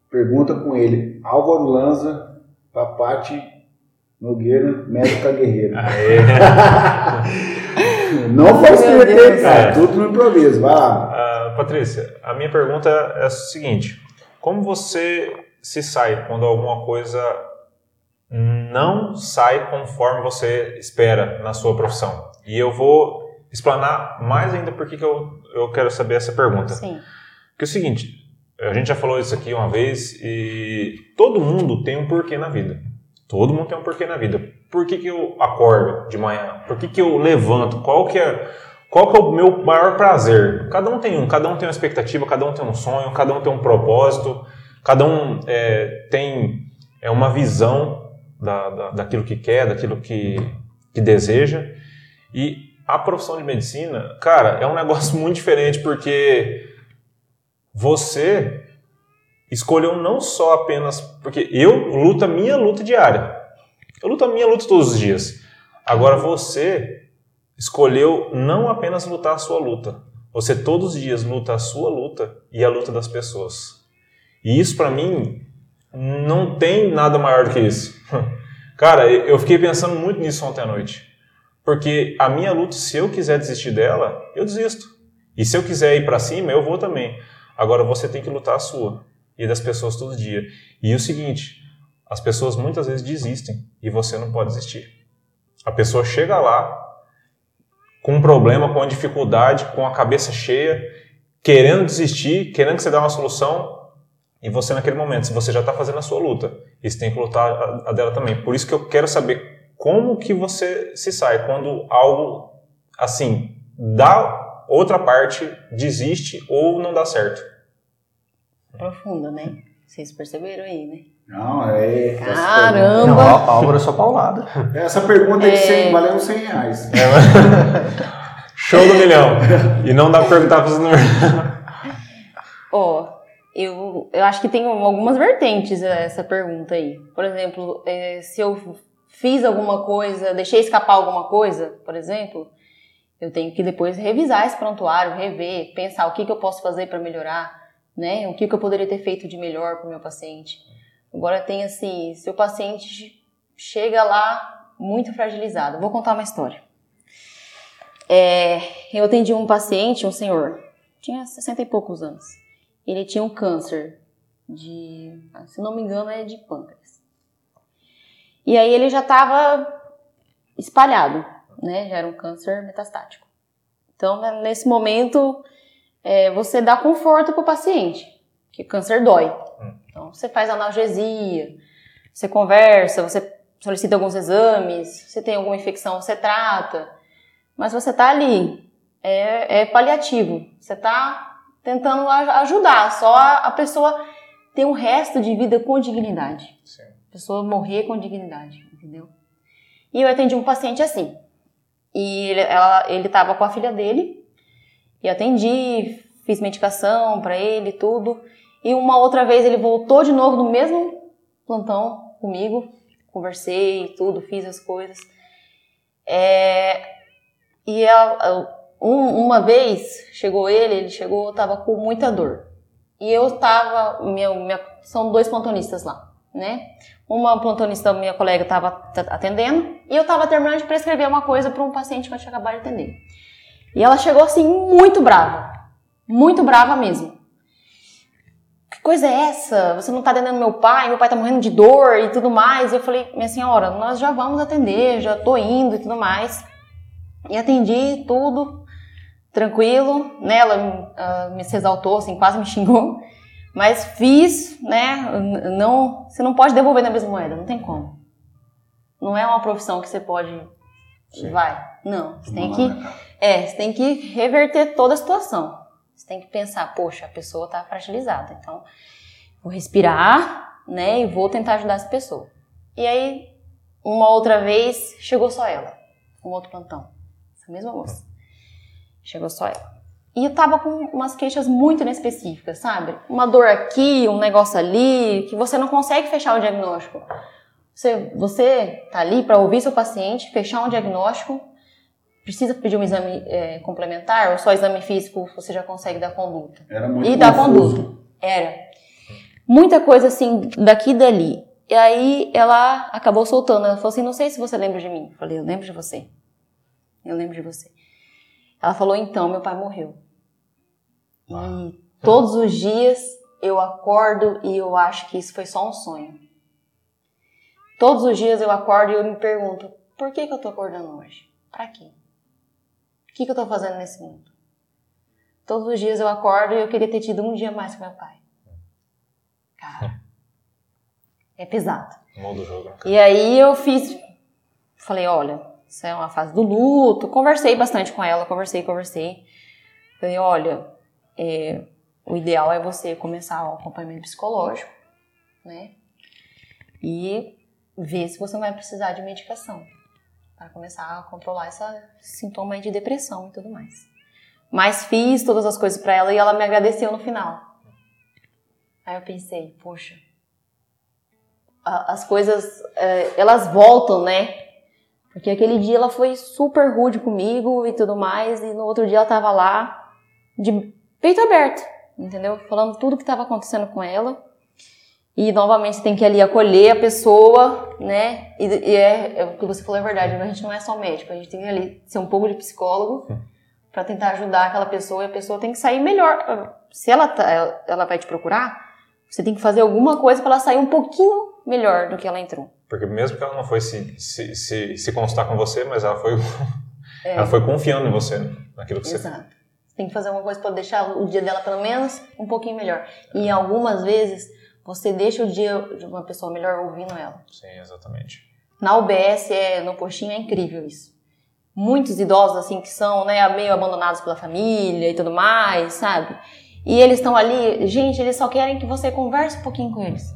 Pergunta com ele. Álvaro Lanza, Papati Nogueira, médica guerreira. Não foi escrever, cara. Tudo no improviso. Vai lá. Uh, Patrícia, a minha pergunta é a seguinte. Como você se sai quando alguma coisa não sai conforme você espera na sua profissão? E eu vou explanar mais ainda por que eu, eu quero saber essa pergunta. Sim. Que é o seguinte, a gente já falou isso aqui uma vez e todo mundo tem um porquê na vida. Todo mundo tem um porquê na vida. Por que, que eu acordo de manhã? Por que, que eu levanto? Qual que é qual que é o meu maior prazer? Cada um tem um, cada um tem uma expectativa, cada um tem um sonho, cada um tem um propósito, cada um é, tem é uma visão da, da, daquilo que quer, daquilo que, que deseja. E a profissão de medicina, cara, é um negócio muito diferente porque você escolheu não só apenas. Porque eu luto a minha luta diária. Eu luto a minha luta todos os dias. Agora você escolheu não apenas lutar a sua luta. Você todos os dias luta a sua luta e a luta das pessoas. E isso para mim não tem nada maior do que isso. Cara, eu fiquei pensando muito nisso ontem à noite. Porque a minha luta, se eu quiser desistir dela, eu desisto. E se eu quiser ir para cima, eu vou também. Agora você tem que lutar a sua e das pessoas todo dia. E o seguinte, as pessoas muitas vezes desistem e você não pode desistir. A pessoa chega lá com um problema, com uma dificuldade, com a cabeça cheia, querendo desistir, querendo que você dê uma solução, e você naquele momento, se você já está fazendo a sua luta, você tem que lutar a, a dela também. Por isso que eu quero saber como que você se sai quando algo assim da outra parte desiste ou não dá certo profunda, né? Vocês perceberam aí, né? Não, é. Caramba! Não, a Álvaro é só paulada. Essa pergunta é de 100, valendo 100 reais. É, Show do milhão! E não dá pra perguntar para os números. Ó, oh, eu, eu acho que tem algumas vertentes essa pergunta aí. Por exemplo, é, se eu fiz alguma coisa, deixei escapar alguma coisa, por exemplo, eu tenho que depois revisar esse prontuário, rever, pensar o que, que eu posso fazer para melhorar né? O que, que eu poderia ter feito de melhor para o meu paciente. Agora tem assim, se o paciente chega lá muito fragilizado. Vou contar uma história. É, eu atendi um paciente, um senhor, tinha 60 e poucos anos. Ele tinha um câncer de, se não me engano, é de pâncreas. E aí ele já estava espalhado, né? Já era um câncer metastático. Então, nesse momento, é, você dá conforto para o paciente, que câncer dói. Hum. Então, você faz analgesia, você conversa, você solicita alguns exames, se tem alguma infecção, você trata. Mas você está ali, é, é, paliativo. Você está tentando ajudar, só a, pessoa ter um resto de vida com dignidade. Sim. A pessoa morrer com dignidade, entendeu? E eu atendi um paciente assim. E ele estava com a filha dele, e atendi, fiz medicação para ele, tudo. E uma outra vez ele voltou de novo no mesmo plantão comigo, conversei, tudo, fiz as coisas. É, e ela, um, uma vez chegou ele, ele chegou, tava com muita dor. E eu tava, minha, minha, são dois plantonistas lá, né? Uma plantonista, minha colega, estava atendendo e eu estava terminando de prescrever uma coisa para um paciente que eu tinha acabado de atender. E ela chegou assim, muito brava. Muito brava mesmo. Que coisa é essa? Você não tá atendendo meu pai, meu pai tá morrendo de dor e tudo mais. E eu falei, minha senhora, nós já vamos atender, já tô indo e tudo mais. E atendi tudo, tranquilo, né? Ela uh, me se exaltou, assim, quase me xingou. Mas fiz, né? Não, você não pode devolver na mesma moeda, não tem como. Não é uma profissão que você pode. Sim. Vai. Não, você tem que é, você tem que reverter toda a situação. Você tem que pensar, poxa, a pessoa está fragilizada, então vou respirar, né, e vou tentar ajudar essa pessoa. E aí, uma outra vez, chegou só ela, um outro plantão, essa mesma moça. Chegou só ela. E eu tava com umas queixas muito inespecíficas, sabe? Uma dor aqui, um negócio ali, que você não consegue fechar o diagnóstico. Você, você tá ali para ouvir seu paciente, fechar um diagnóstico precisa pedir um exame é, complementar ou só exame físico você já consegue dar conduta? Era muito E dar conduta. Era. Muita coisa assim, daqui e dali. E aí ela acabou soltando. Ela falou assim: Não sei se você lembra de mim. Eu falei: Eu lembro de você. Eu lembro de você. Ela falou: Então, meu pai morreu. E todos os dias eu acordo e eu acho que isso foi só um sonho. Todos os dias eu acordo e eu me pergunto: Por que, que eu tô acordando hoje? Para quê? que, que eu estou fazendo nesse mundo? Todos os dias eu acordo e eu queria ter tido um dia mais com meu pai. Cara, é pesado. Muda o jogo. Né, e aí eu fiz, falei, olha, isso é uma fase do luto. Conversei bastante com ela, conversei, conversei. Falei, olha, é, o ideal é você começar o acompanhamento psicológico, né? E ver se você não vai precisar de medicação para começar a controlar essa sintoma de depressão e tudo mais. Mas fiz todas as coisas para ela e ela me agradeceu no final. Aí eu pensei, poxa, as coisas é, elas voltam, né? Porque aquele dia ela foi super rude comigo e tudo mais, e no outro dia ela tava lá de peito aberto, entendeu? Falando tudo que estava acontecendo com ela. E novamente você tem que ali acolher a pessoa, né? E, e é, é, o que você falou é verdade, a gente não é só médico, a gente tem que ali ser um pouco de psicólogo para tentar ajudar aquela pessoa e a pessoa tem que sair melhor. Se ela, tá, ela vai te procurar, você tem que fazer alguma coisa para ela sair um pouquinho melhor do que ela entrou. Porque mesmo que ela não foi se, se, se, se constar com você, mas ela foi, é. ela foi confiando em você, né? naquilo que Exato. você Exato. Tem que fazer alguma coisa para deixar o dia dela, pelo menos, um pouquinho melhor. E algumas vezes, você deixa o dia de uma pessoa melhor ouvindo ela. Sim, exatamente. Na UBS, é, no postinho, é incrível isso. Muitos idosos, assim, que são né, meio abandonados pela família e tudo mais, sabe? E eles estão ali, gente, eles só querem que você converse um pouquinho com eles.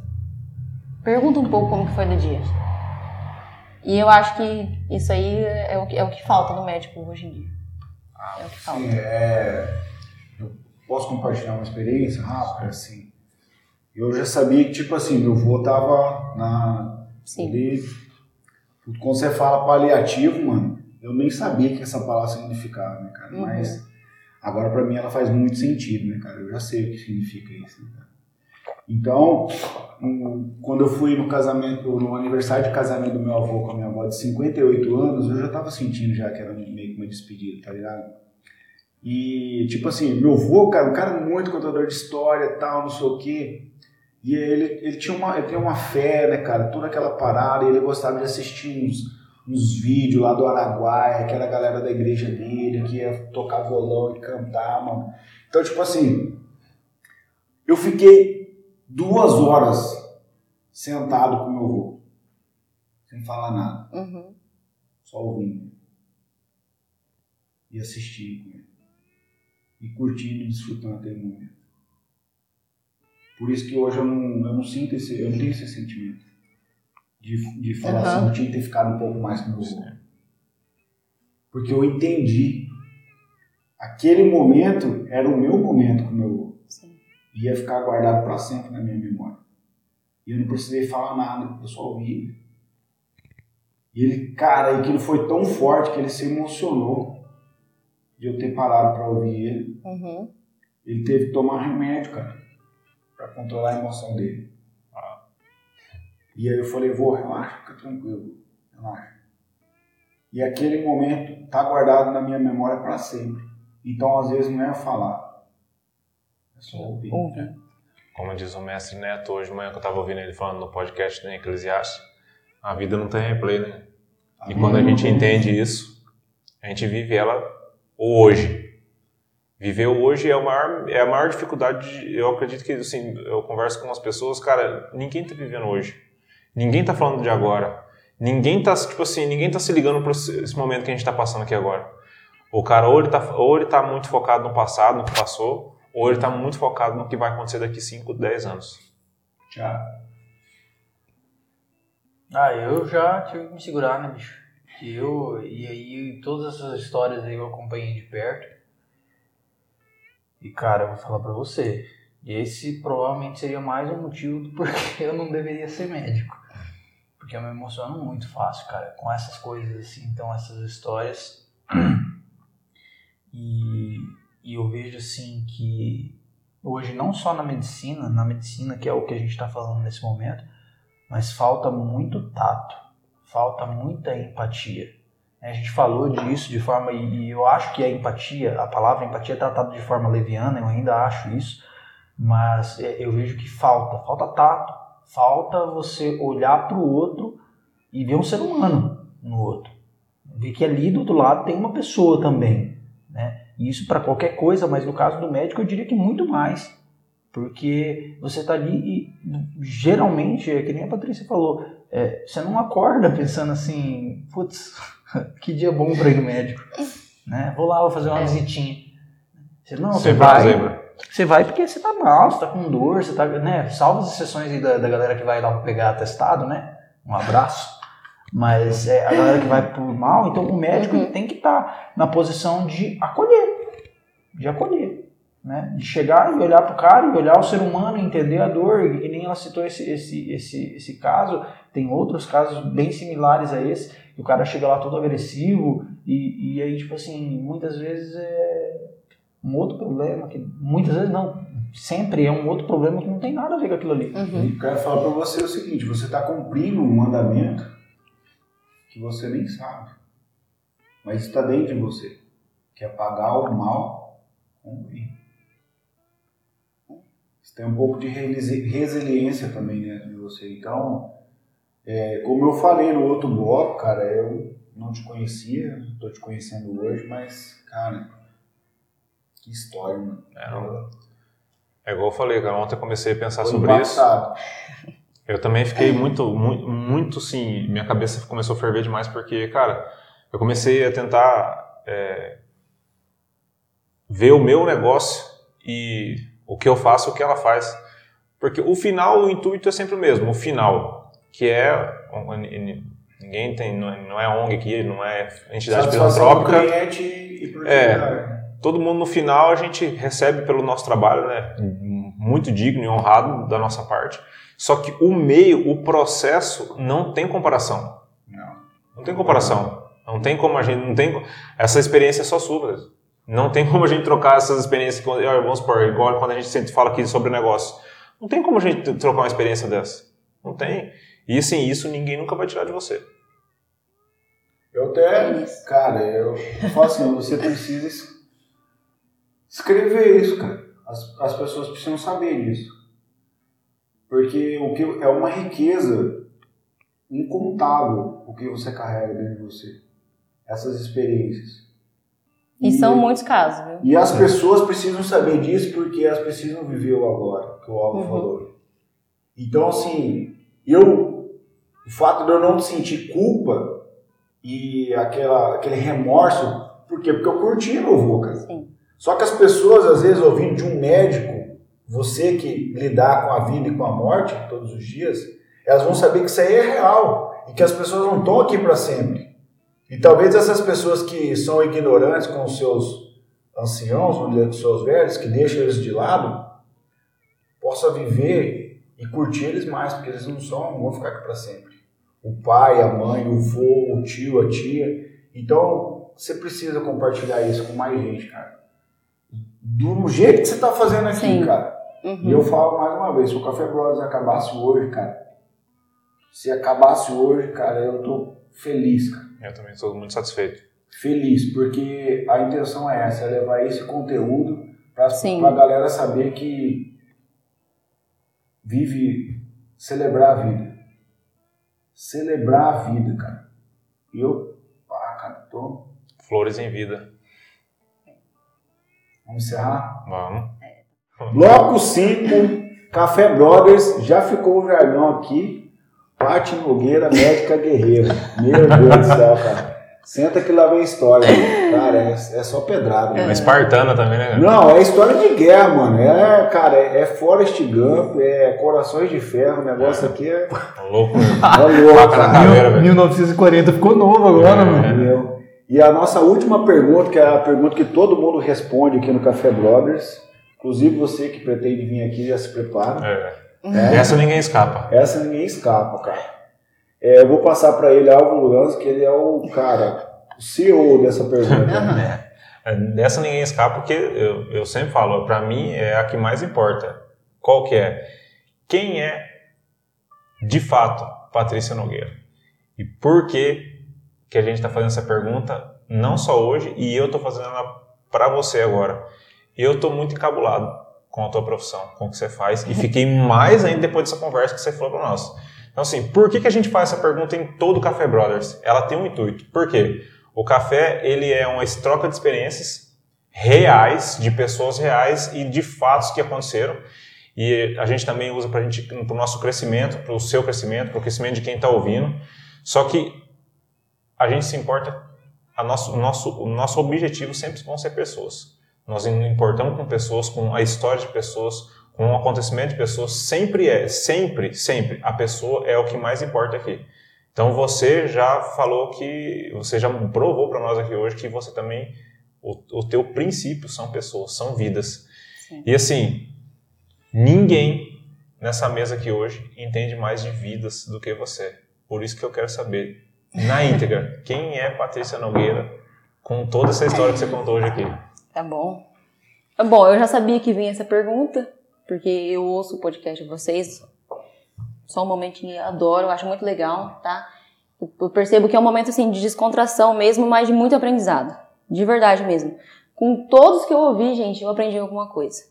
Pergunta um pouco como foi no dia. E eu acho que isso aí é o que, é o que falta no médico hoje em dia. Ah, é o que falta. Sim, é... eu posso compartilhar uma experiência rápida, assim. Eu já sabia que, tipo assim, meu avô tava na... Sim. Ali... Quando você fala paliativo, mano, eu nem sabia que essa palavra significava, né, cara? Uhum. Mas agora para mim ela faz muito sentido, né, cara? Eu já sei o que significa isso, né, cara? Então, quando eu fui no casamento, no aniversário de casamento do meu avô com a minha avó de 58 anos, eu já tava sentindo já que era meio que uma despedida, tá ligado? E, tipo assim, meu avô, cara, um cara muito contador de história tal, não sei o quê. E ele, ele, tinha uma, ele tinha uma fé, né, cara, toda aquela parada, e ele gostava de assistir uns, uns vídeos lá do Araguaia, que era a galera da igreja dele, que ia tocar violão e cantar, mano. Então, tipo assim, eu fiquei duas horas sentado com meu avô, sem falar nada, uhum. só ouvindo e assistindo com ele e curtindo e desfrutando aquele momento. Por isso que hoje eu não, eu não sinto esse, eu não tenho esse sentimento de, de falar uhum. assim, eu tinha que ter ficado um pouco mais com meu avô. Porque eu entendi aquele momento era o meu momento com meu avô ia ficar guardado para sempre na minha memória. E eu não precisei falar nada, eu só ouvi E ele, cara, aquilo foi tão forte que ele se emocionou de eu ter parado para ouvir ele. Uhum. Ele teve que tomar remédio, cara, para controlar a emoção dele. Ah. E aí eu falei, vou, relaxa, fica tranquilo, relaxa. E aquele momento tá guardado na minha memória para sempre. Então, às vezes, não é falar, só ouvir. Né? Como diz o mestre Neto hoje de manhã que eu estava ouvindo ele falando no podcast do Eclesiastes, a vida não tem replay, né? A e quando a gente entende isso, a gente vive ela hoje. Viver hoje é a maior, é a maior dificuldade. De, eu acredito que, assim, eu converso com umas pessoas, cara, ninguém tá vivendo hoje. Ninguém tá falando de agora. Ninguém tá, tipo assim, ninguém tá se ligando para esse momento que a gente tá passando aqui agora. O cara ou ele tá, ou ele tá muito focado no passado, no que passou, ou ele está muito focado no que vai acontecer daqui 5, 10 anos? Já. Ah, eu já tive que me segurar, né, bicho? Eu, e aí, todas essas histórias aí eu acompanhei de perto. E, cara, eu vou falar pra você, esse provavelmente seria mais um motivo do porquê eu não deveria ser médico. Porque eu me emociono muito fácil, cara, com essas coisas assim, então, essas histórias. E e eu vejo assim que hoje não só na medicina, na medicina que é o que a gente está falando nesse momento, mas falta muito tato, falta muita empatia. A gente falou disso de forma e eu acho que a empatia, a palavra empatia é tratada de forma leviana, eu ainda acho isso, mas é, eu vejo que falta, falta tato, falta você olhar para o outro e ver um ser humano no outro, ver que ali do outro lado tem uma pessoa também, né? Isso para qualquer coisa, mas no caso do médico eu diria que muito mais. Porque você está ali e geralmente, é que nem a Patrícia falou, é, você não acorda pensando assim, putz, que dia bom para ir no médico. Né? Vou lá, vou fazer uma é. visitinha. Você, não, você vai. Você vai porque você tá mal, você tá com dor, você tá, né? Salva as exceções aí da, da galera que vai lá pegar atestado, né? Um abraço. Mas é, a galera que vai por mal, então o médico uhum. tem que estar tá na posição de acolher, de acolher. Né? De chegar e olhar para o cara e olhar o ser humano, entender a dor, e nem ela citou esse, esse, esse, esse caso, tem outros casos bem similares a esse, que o cara chega lá todo agressivo, e, e aí, tipo assim, muitas vezes é um outro problema, que muitas vezes não, sempre é um outro problema que não tem nada a ver com aquilo ali. Uhum. Eu quero falar para você o seguinte: você está cumprindo um mandamento que você nem sabe, mas está dentro de você, que é pagar o mal com o bem. Você tem um pouco de resiliência também dentro de você. Então, é, como eu falei no outro bloco, cara, eu não te conhecia, estou te conhecendo hoje, mas, cara, que história, mano. É, é igual eu falei, cara, ontem eu comecei a pensar Foi sobre impactado. isso. Eu também fiquei muito, muito, muito, sim, minha cabeça começou a ferver demais, porque, cara, eu comecei a tentar é, ver o meu negócio e o que eu faço, o que ela faz. Porque o final, o intuito é sempre o mesmo, o final, que é ninguém tem, não é ONG aqui, não é entidade filantrópica. É, todo mundo no final a gente recebe pelo nosso trabalho, né? Muito digno e honrado da nossa parte. Só que o meio, o processo, não tem comparação. Não. Não tem comparação. Não tem como a gente. Não tem, essa experiência é só sua. Não tem como a gente trocar essas experiências. Vamos supor, igual quando a gente sempre fala aqui sobre negócio. Não tem como a gente trocar uma experiência dessa. Não tem. E assim, isso ninguém nunca vai tirar de você. Eu até, cara, eu, eu falo assim, você precisa escrever isso, cara. As, as pessoas precisam saber disso. Porque o que é uma riqueza incontável o que você carrega dentro de você. Essas experiências. E, e são muitos casos, viu? E as pessoas precisam saber disso porque elas precisam viver o agora, que o Alvo uhum. falou. Então, assim, eu, o fato de eu não sentir culpa e aquela, aquele remorso, por quê? Porque eu curti meu avô, cara. Sim. Só que as pessoas, às vezes, ouvindo de um médico, você que lidar com a vida e com a morte todos os dias, elas vão saber que isso aí é real e que as pessoas não estão aqui para sempre. E talvez essas pessoas que são ignorantes com os seus anciãos, com os seus velhos, que deixam eles de lado, possa viver e curtir eles mais, porque eles não são, não vão ficar aqui para sempre. O pai, a mãe, o vô, o tio, a tia. Então, você precisa compartilhar isso com mais gente, cara do jeito que você está fazendo aqui, Sim. cara. Uhum. E eu falo mais uma vez, se o Café Brothers acabasse hoje, cara, se acabasse hoje, cara, eu tô feliz, cara. Eu também estou muito satisfeito. Feliz, porque a intenção é essa, é levar esse conteúdo para a galera saber que vive celebrar a vida. Celebrar a vida, cara. E eu, pá, cara, tô... Flores em vida. Vamos encerrar? Vamos. Bloco 5, Café Brothers. Já ficou o jargão aqui. Pati Nogueira, médica guerreira. Meu Deus do céu, cara. Senta que lá vem história. Cara, é, é só pedrada. Uma espartana também, né? Não, é história de guerra, mano. É, cara, é, é Forrest Gump, é Corações de Ferro. O negócio aqui é. Tá louco. É louco. Caveira, 1940 ficou novo agora, é, mano. Meu. E a nossa última pergunta, que é a pergunta que todo mundo responde aqui no Café Brothers, inclusive você que pretende vir aqui, já se prepara. É. É. Essa ninguém escapa. Essa ninguém escapa, cara. É, eu vou passar para ele Álvaro Lanz, que ele é o cara, o CEO dessa pergunta. é, dessa ninguém escapa, porque eu, eu sempre falo, para mim é a que mais importa. Qual que é? Quem é, de fato, Patrícia Nogueira? E por que que a gente está fazendo essa pergunta, não só hoje, e eu estou fazendo ela para você agora. Eu estou muito encabulado com a tua profissão, com o que você faz, e fiquei mais ainda depois dessa conversa que você falou para nós. Então, assim, por que, que a gente faz essa pergunta em todo o Café Brothers? Ela tem um intuito. Por quê? O café, ele é uma troca de experiências reais, de pessoas reais e de fatos que aconteceram. E a gente também usa para o nosso crescimento, para o seu crescimento, para o crescimento de quem está ouvindo. Só que a gente se importa, a nosso, o, nosso, o nosso objetivo sempre vão ser pessoas. Nós importamos com pessoas, com a história de pessoas, com o acontecimento de pessoas, sempre é, sempre, sempre, a pessoa é o que mais importa aqui. Então você já falou que, você já provou para nós aqui hoje que você também, o, o teu princípio são pessoas, são vidas. Sim. E assim, ninguém nessa mesa aqui hoje entende mais de vidas do que você. Por isso que eu quero saber, na íntegra, quem é Patrícia Nogueira com toda essa história que você contou hoje aqui. Tá bom. Tá bom, eu já sabia que vinha essa pergunta, porque eu ouço o podcast de vocês só um momentinho, adoro, acho muito legal, tá? Eu percebo que é um momento assim de descontração mesmo, mas de muito aprendizado. De verdade mesmo. Com todos que eu ouvi, gente, eu aprendi alguma coisa.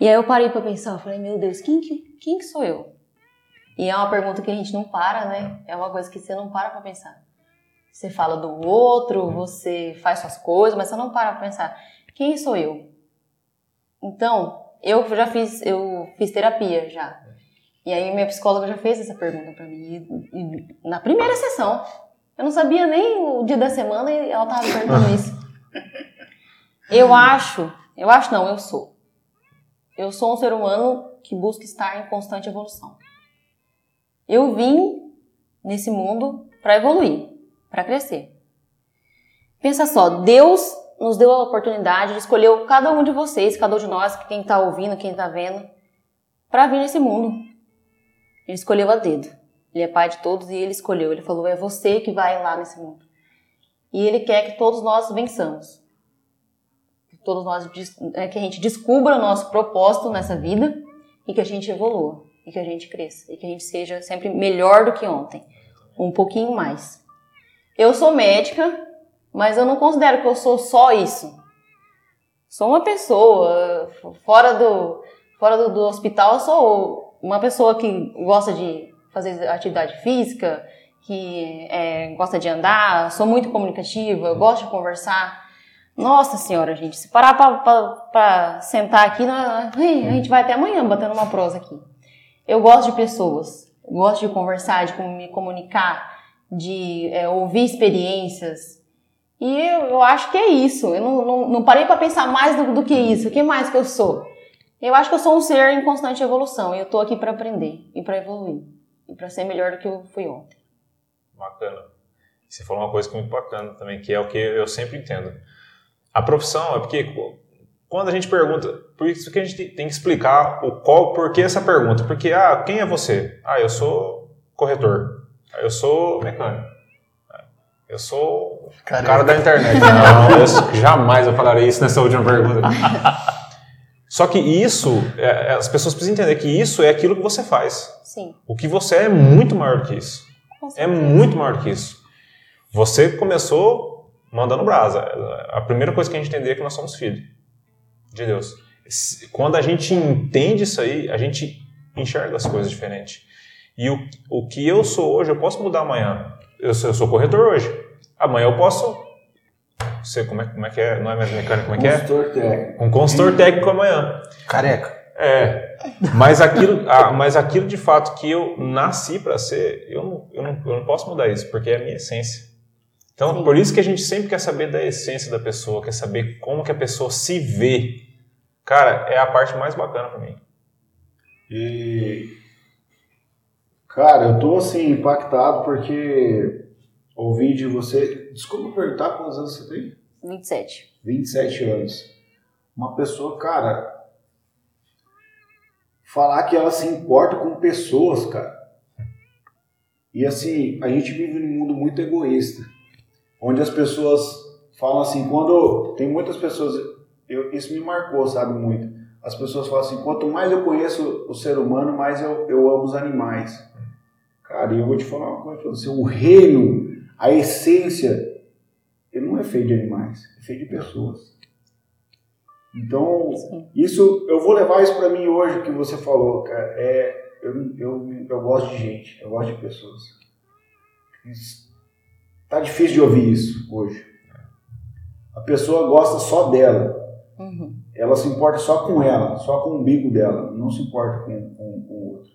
E aí eu parei para pensar, falei, meu Deus, quem que, quem que sou eu? E é uma pergunta que a gente não para, né? É uma coisa que você não para para pensar. Você fala do outro, você faz suas coisas, mas você não para para pensar, quem sou eu? Então, eu já fiz, eu fiz terapia já. E aí minha psicóloga já fez essa pergunta para mim. E, e, na primeira sessão, eu não sabia nem o dia da semana e ela tava me perguntando isso. Eu acho, eu acho não, eu sou. Eu sou um ser humano que busca estar em constante evolução. Eu vim nesse mundo para evoluir, para crescer. Pensa só, Deus nos deu a oportunidade de escolher cada um de vocês, cada um de nós, quem está ouvindo, quem está vendo, para vir nesse mundo. Ele escolheu a dedo. Ele é pai de todos e ele escolheu. Ele falou: é você que vai lá nesse mundo. E ele quer que todos nós vençamos. Que todos nós é, que a gente descubra o nosso propósito nessa vida e que a gente evolua e que a gente cresça e que a gente seja sempre melhor do que ontem, um pouquinho mais. Eu sou médica, mas eu não considero que eu sou só isso. Sou uma pessoa fora do fora do, do hospital, eu sou uma pessoa que gosta de fazer atividade física, que é, gosta de andar, sou muito comunicativa, gosto de conversar. Nossa senhora, gente, se parar para sentar aqui, a gente vai até amanhã batendo uma prosa aqui. Eu gosto de pessoas, gosto de conversar, de me comunicar, de é, ouvir experiências. E eu, eu, acho que é isso. Eu não, não, não parei para pensar mais do, do que isso. O que mais que eu sou? Eu acho que eu sou um ser em constante evolução e eu tô aqui para aprender e para evoluir e para ser melhor do que eu fui ontem. Bacana. Você falou uma coisa que é muito bacana também, que é o que eu sempre entendo. A profissão é porque quando a gente pergunta, por isso que a gente tem que explicar o qual, por que essa pergunta? Porque ah, quem é você? Ah, eu sou corretor. Ah, eu sou mecânico. Ah, eu sou o cara da internet. Não, eu, jamais eu falaria isso nessa última pergunta. Só que isso, é, é, as pessoas precisam entender que isso é aquilo que você faz. Sim. O que você é, é muito maior do que isso. É muito maior do que isso. Você começou mandando brasa. A primeira coisa que a gente entender é que nós somos filhos de Deus. Quando a gente entende isso aí, a gente enxerga as coisas diferentes. E o, o que eu sou hoje, eu posso mudar amanhã. Eu sou, eu sou corretor hoje. Amanhã eu posso você, como é, como é que é? Não é mais mecânico, como é que é? Consultor técnico. Um consultor técnico amanhã. Careca. É. Mas aquilo, ah, mas aquilo de fato que eu nasci para ser, eu não, eu, não, eu não posso mudar isso, porque é a minha essência. Então, Sim. por isso que a gente sempre quer saber da essência da pessoa, quer saber como que a pessoa se vê. Cara, é a parte mais bacana para mim. E cara, eu tô assim impactado porque ouvi de você. Desculpa perguntar quantos anos você tem? 27. 27 anos. Uma pessoa, cara. Falar que ela se importa com pessoas, cara. E assim, a gente vive num mundo muito egoísta. Onde as pessoas falam assim, quando. Tem muitas pessoas. Eu, isso me marcou, sabe, muito. As pessoas falam assim, quanto mais eu conheço o ser humano, mais eu, eu amo os animais. Cara, e eu vou te falar uma coisa, você, o reino a essência, ele não é feito de animais, é feito de pessoas. Então, isso eu vou levar isso para mim hoje que você falou, cara. É, eu, eu, eu gosto de gente, eu gosto de pessoas. Tá difícil de ouvir isso hoje. A pessoa gosta só dela. Uhum. Ela se importa só com ela, só com o umbigo dela, não se importa com, com, com o outro.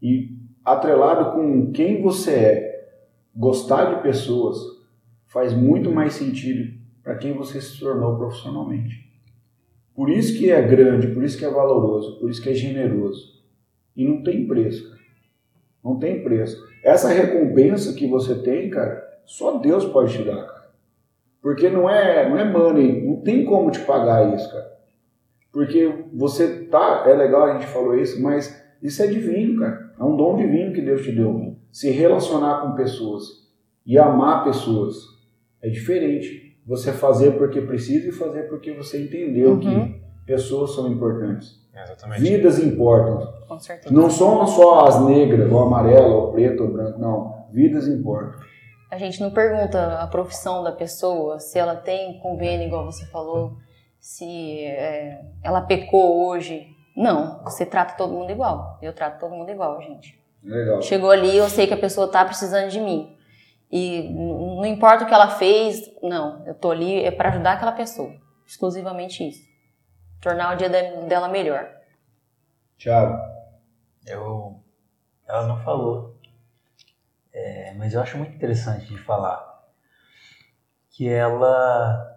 E atrelado com quem você é, gostar de pessoas faz muito mais sentido para quem você se tornou profissionalmente. Por isso que é grande, por isso que é valoroso, por isso que é generoso. E não tem preço, cara. Não tem preço. essa recompensa que você tem, cara, só Deus pode te dar, cara. Porque não é, não é money, não tem como te pagar isso, cara. Porque você tá, é legal a gente falou isso, mas isso é divino, cara. É um dom divino que Deus te deu. Se relacionar com pessoas e amar pessoas é diferente. Você fazer porque precisa e fazer porque você entendeu uhum. que pessoas são importantes. Exatamente. Vidas importam. Com certeza. Não são só as negras, ou amarela, ou preta, ou branca, não. Vidas importam. A gente não pergunta a profissão da pessoa, se ela tem convênio, igual você falou, se é, ela pecou hoje. Não, você trata todo mundo igual. Eu trato todo mundo igual, gente. Legal. Chegou ali, eu sei que a pessoa tá precisando de mim. E não importa o que ela fez, não. Eu tô ali é para ajudar aquela pessoa. Exclusivamente isso. Tornar o dia dela melhor. Tiago. Eu, ela não falou, é, mas eu acho muito interessante de falar que ela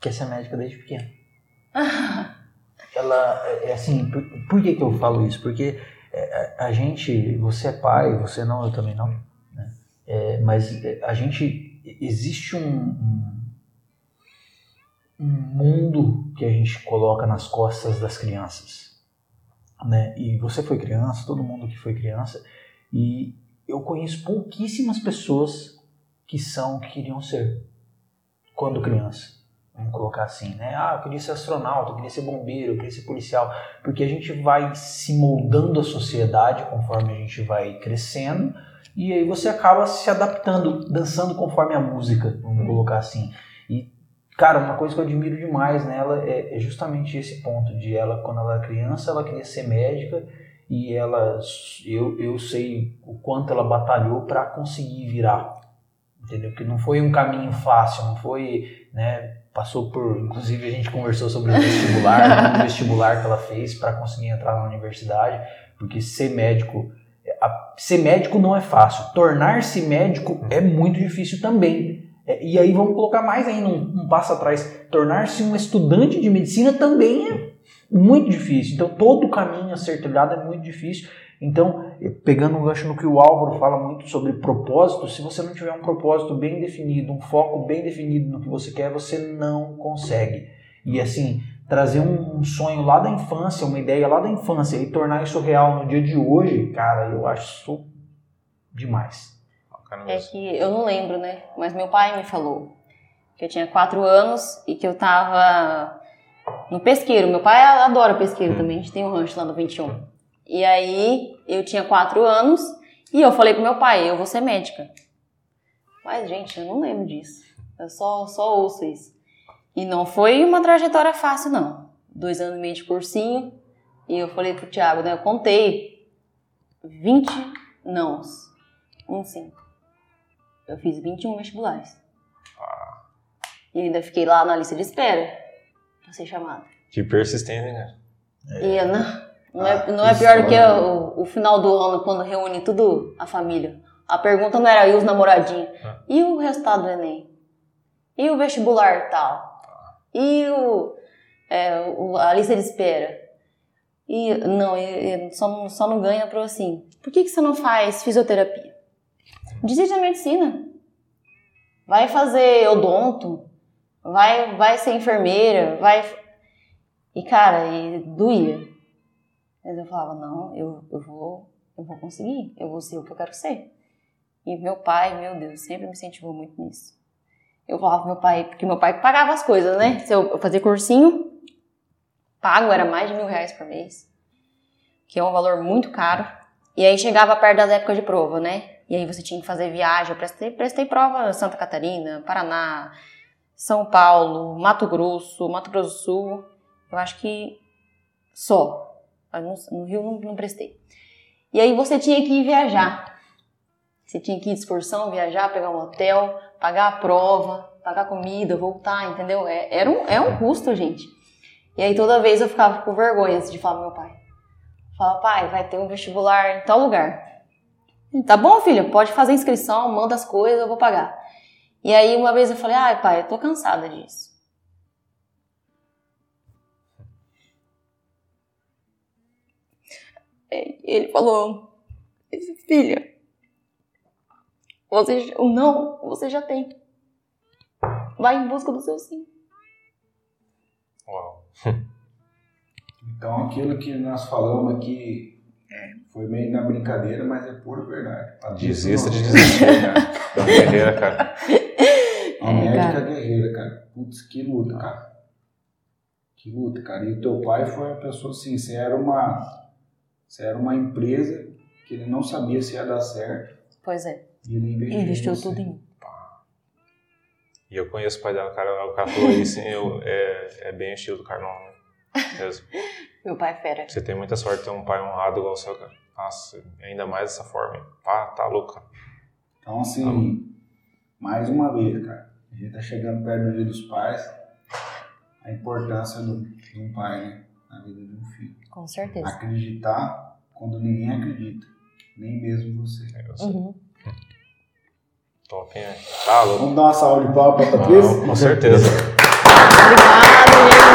quer ser médica desde pequena. ela, é, é assim, por, por, que, que eu falo isso? Porque é, a, a, gente, você é pai, você não, eu também não, né? é, mas a gente, existe um, um, um mundo que a gente coloca nas costas das crianças né? E você foi criança, todo mundo que foi criança, e eu conheço pouquíssimas pessoas que são que queriam ser quando criança. Vamos colocar assim, né? Ah, eu queria ser astronauta, eu queria ser bombeiro, eu queria ser policial, porque a gente vai se moldando a sociedade conforme a gente vai crescendo e aí você acaba se adaptando, dançando conforme a música, vamos colocar assim. E Cara, uma coisa que eu admiro demais nela é, é, justamente esse ponto de ela, quando ela era criança, ela queria ser médica e ela, eu, eu sei o quanto ela batalhou para conseguir virar, entendeu? Que não foi um caminho fácil, não foi, né? Passou por, inclusive a gente conversou sobre o vestibular, o vestibular que ela fez para conseguir entrar na universidade, porque ser médico, ser médico não é fácil, tornar-se médico é muito difícil também. É, e aí vamos colocar mais ainda um, um passo atrás. Tornar-se um estudante de medicina também é muito difícil. Então todo o caminho a ser trilhado é muito difícil. Então, pegando um gancho no que o Álvaro fala muito sobre propósito, se você não tiver um propósito bem definido, um foco bem definido no que você quer, você não consegue. E assim, trazer um, sonho lá da infância, uma ideia lá da infância e tornar isso real no dia de hoje, cara, eu acho isso demais. É que eu não lembro, né? Mas meu pai me falou que eu tinha quatro anos e que eu tava no pesqueiro. Meu pai adora pesqueiro hum. também, a gente tem um rancho lá no 21. E aí eu tinha quatro anos e eu falei pro meu pai, eu vou ser médica. Mas, gente, eu não lembro disso. Eu só, só ouço isso. E não foi uma trajetória fácil, não. Dois anos e meio de cursinho. E eu falei pro Thiago, né? Eu contei 20 nãos. Um sim. Eu fiz 21 vestibulares. Ah. E ainda fiquei lá na lista de espera pra ser chamada. Que persistente, né? É. E não, não, é, ah, não é pior do que o, o, final do ano, quando reúne tudo a família. A pergunta não era e os namoradinhos? Ah. E o resultado do Enem? E o vestibular tal? Ah. E o, é, o, a lista de espera? E não, só, só não ganha pro assim. Por que, que você não faz fisioterapia? Desiste da medicina. Vai fazer odonto. Vai, vai ser enfermeira. Vai. E cara, e doía. Mas eu falava: não, eu, eu, vou, eu vou conseguir. Eu vou ser o que eu quero ser. E meu pai, meu Deus, sempre me incentivou muito nisso. Eu falava pro meu pai, porque meu pai pagava as coisas, né? Se eu fazer cursinho, pago era mais de mil reais por mês, que é um valor muito caro. E aí chegava perto das épocas de prova, né? E aí você tinha que fazer viagem. Eu prestei, prestei prova Santa Catarina, Paraná, São Paulo, Mato Grosso, Mato Grosso do Sul. Eu acho que só. No, Rio não, não prestei. E aí você tinha que ir viajar. Você tinha que ir de excursão, viajar, pegar um hotel, pagar a prova, pagar comida, voltar, entendeu? É, era um, é um custo, gente. E aí toda vez eu ficava com vergonha de falar pro meu pai. Falava, pai, vai ter um vestibular em tal lugar. Tá bom, filho, pode fazer inscrição, manda as coisas, eu vou pagar. E aí uma vez eu falei, ai pai, eu tô cansada disso. Ele falou, filha, Você, o não, você já tem. Vai em busca do seu sim. Uau. Então aquilo que nós falamos aqui foi meio na brincadeira, mas é pura verdade. Desista de desistir, cara. Da guerreira, cara. Uma é, médica guerreira, cara. Putz, que luta, cara. Que luta, cara. E o teu pai foi a pessoa assim, você era uma. Você era uma empresa que ele não sabia se ia dar certo. Pois é. E ele investiu, investiu tudo em mim. E eu conheço o pai dela, cara, o cara falou isso, eu, é, é bem estilo do Carlão, né? Mesmo. Meu pai é fera. Você tem muita sorte de ter um pai honrado igual o seu, cara. Nossa, ainda mais dessa forma. Pá, tá louco, cara. Então, assim, tá mais uma vez, cara, gente tá chegando perto do dia dos pais, a importância do, de um pai, né? Na vida de um filho. Com certeza. Acreditar quando ninguém acredita. Nem mesmo você. É, uhum. Top, hein? Tá louco. Vamos dar uma salva de palmas pra Patrícia? Com certeza. Obrigado, gente.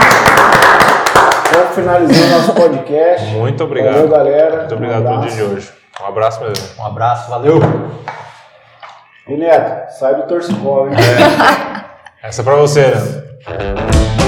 Vamos finalizar o nosso podcast. Muito obrigado. Valeu, galera. Muito obrigado um pelo dia de hoje. Um abraço mesmo. Um abraço, valeu. E Neto, sai do torcicolo, hein? É. Essa é pra você, né?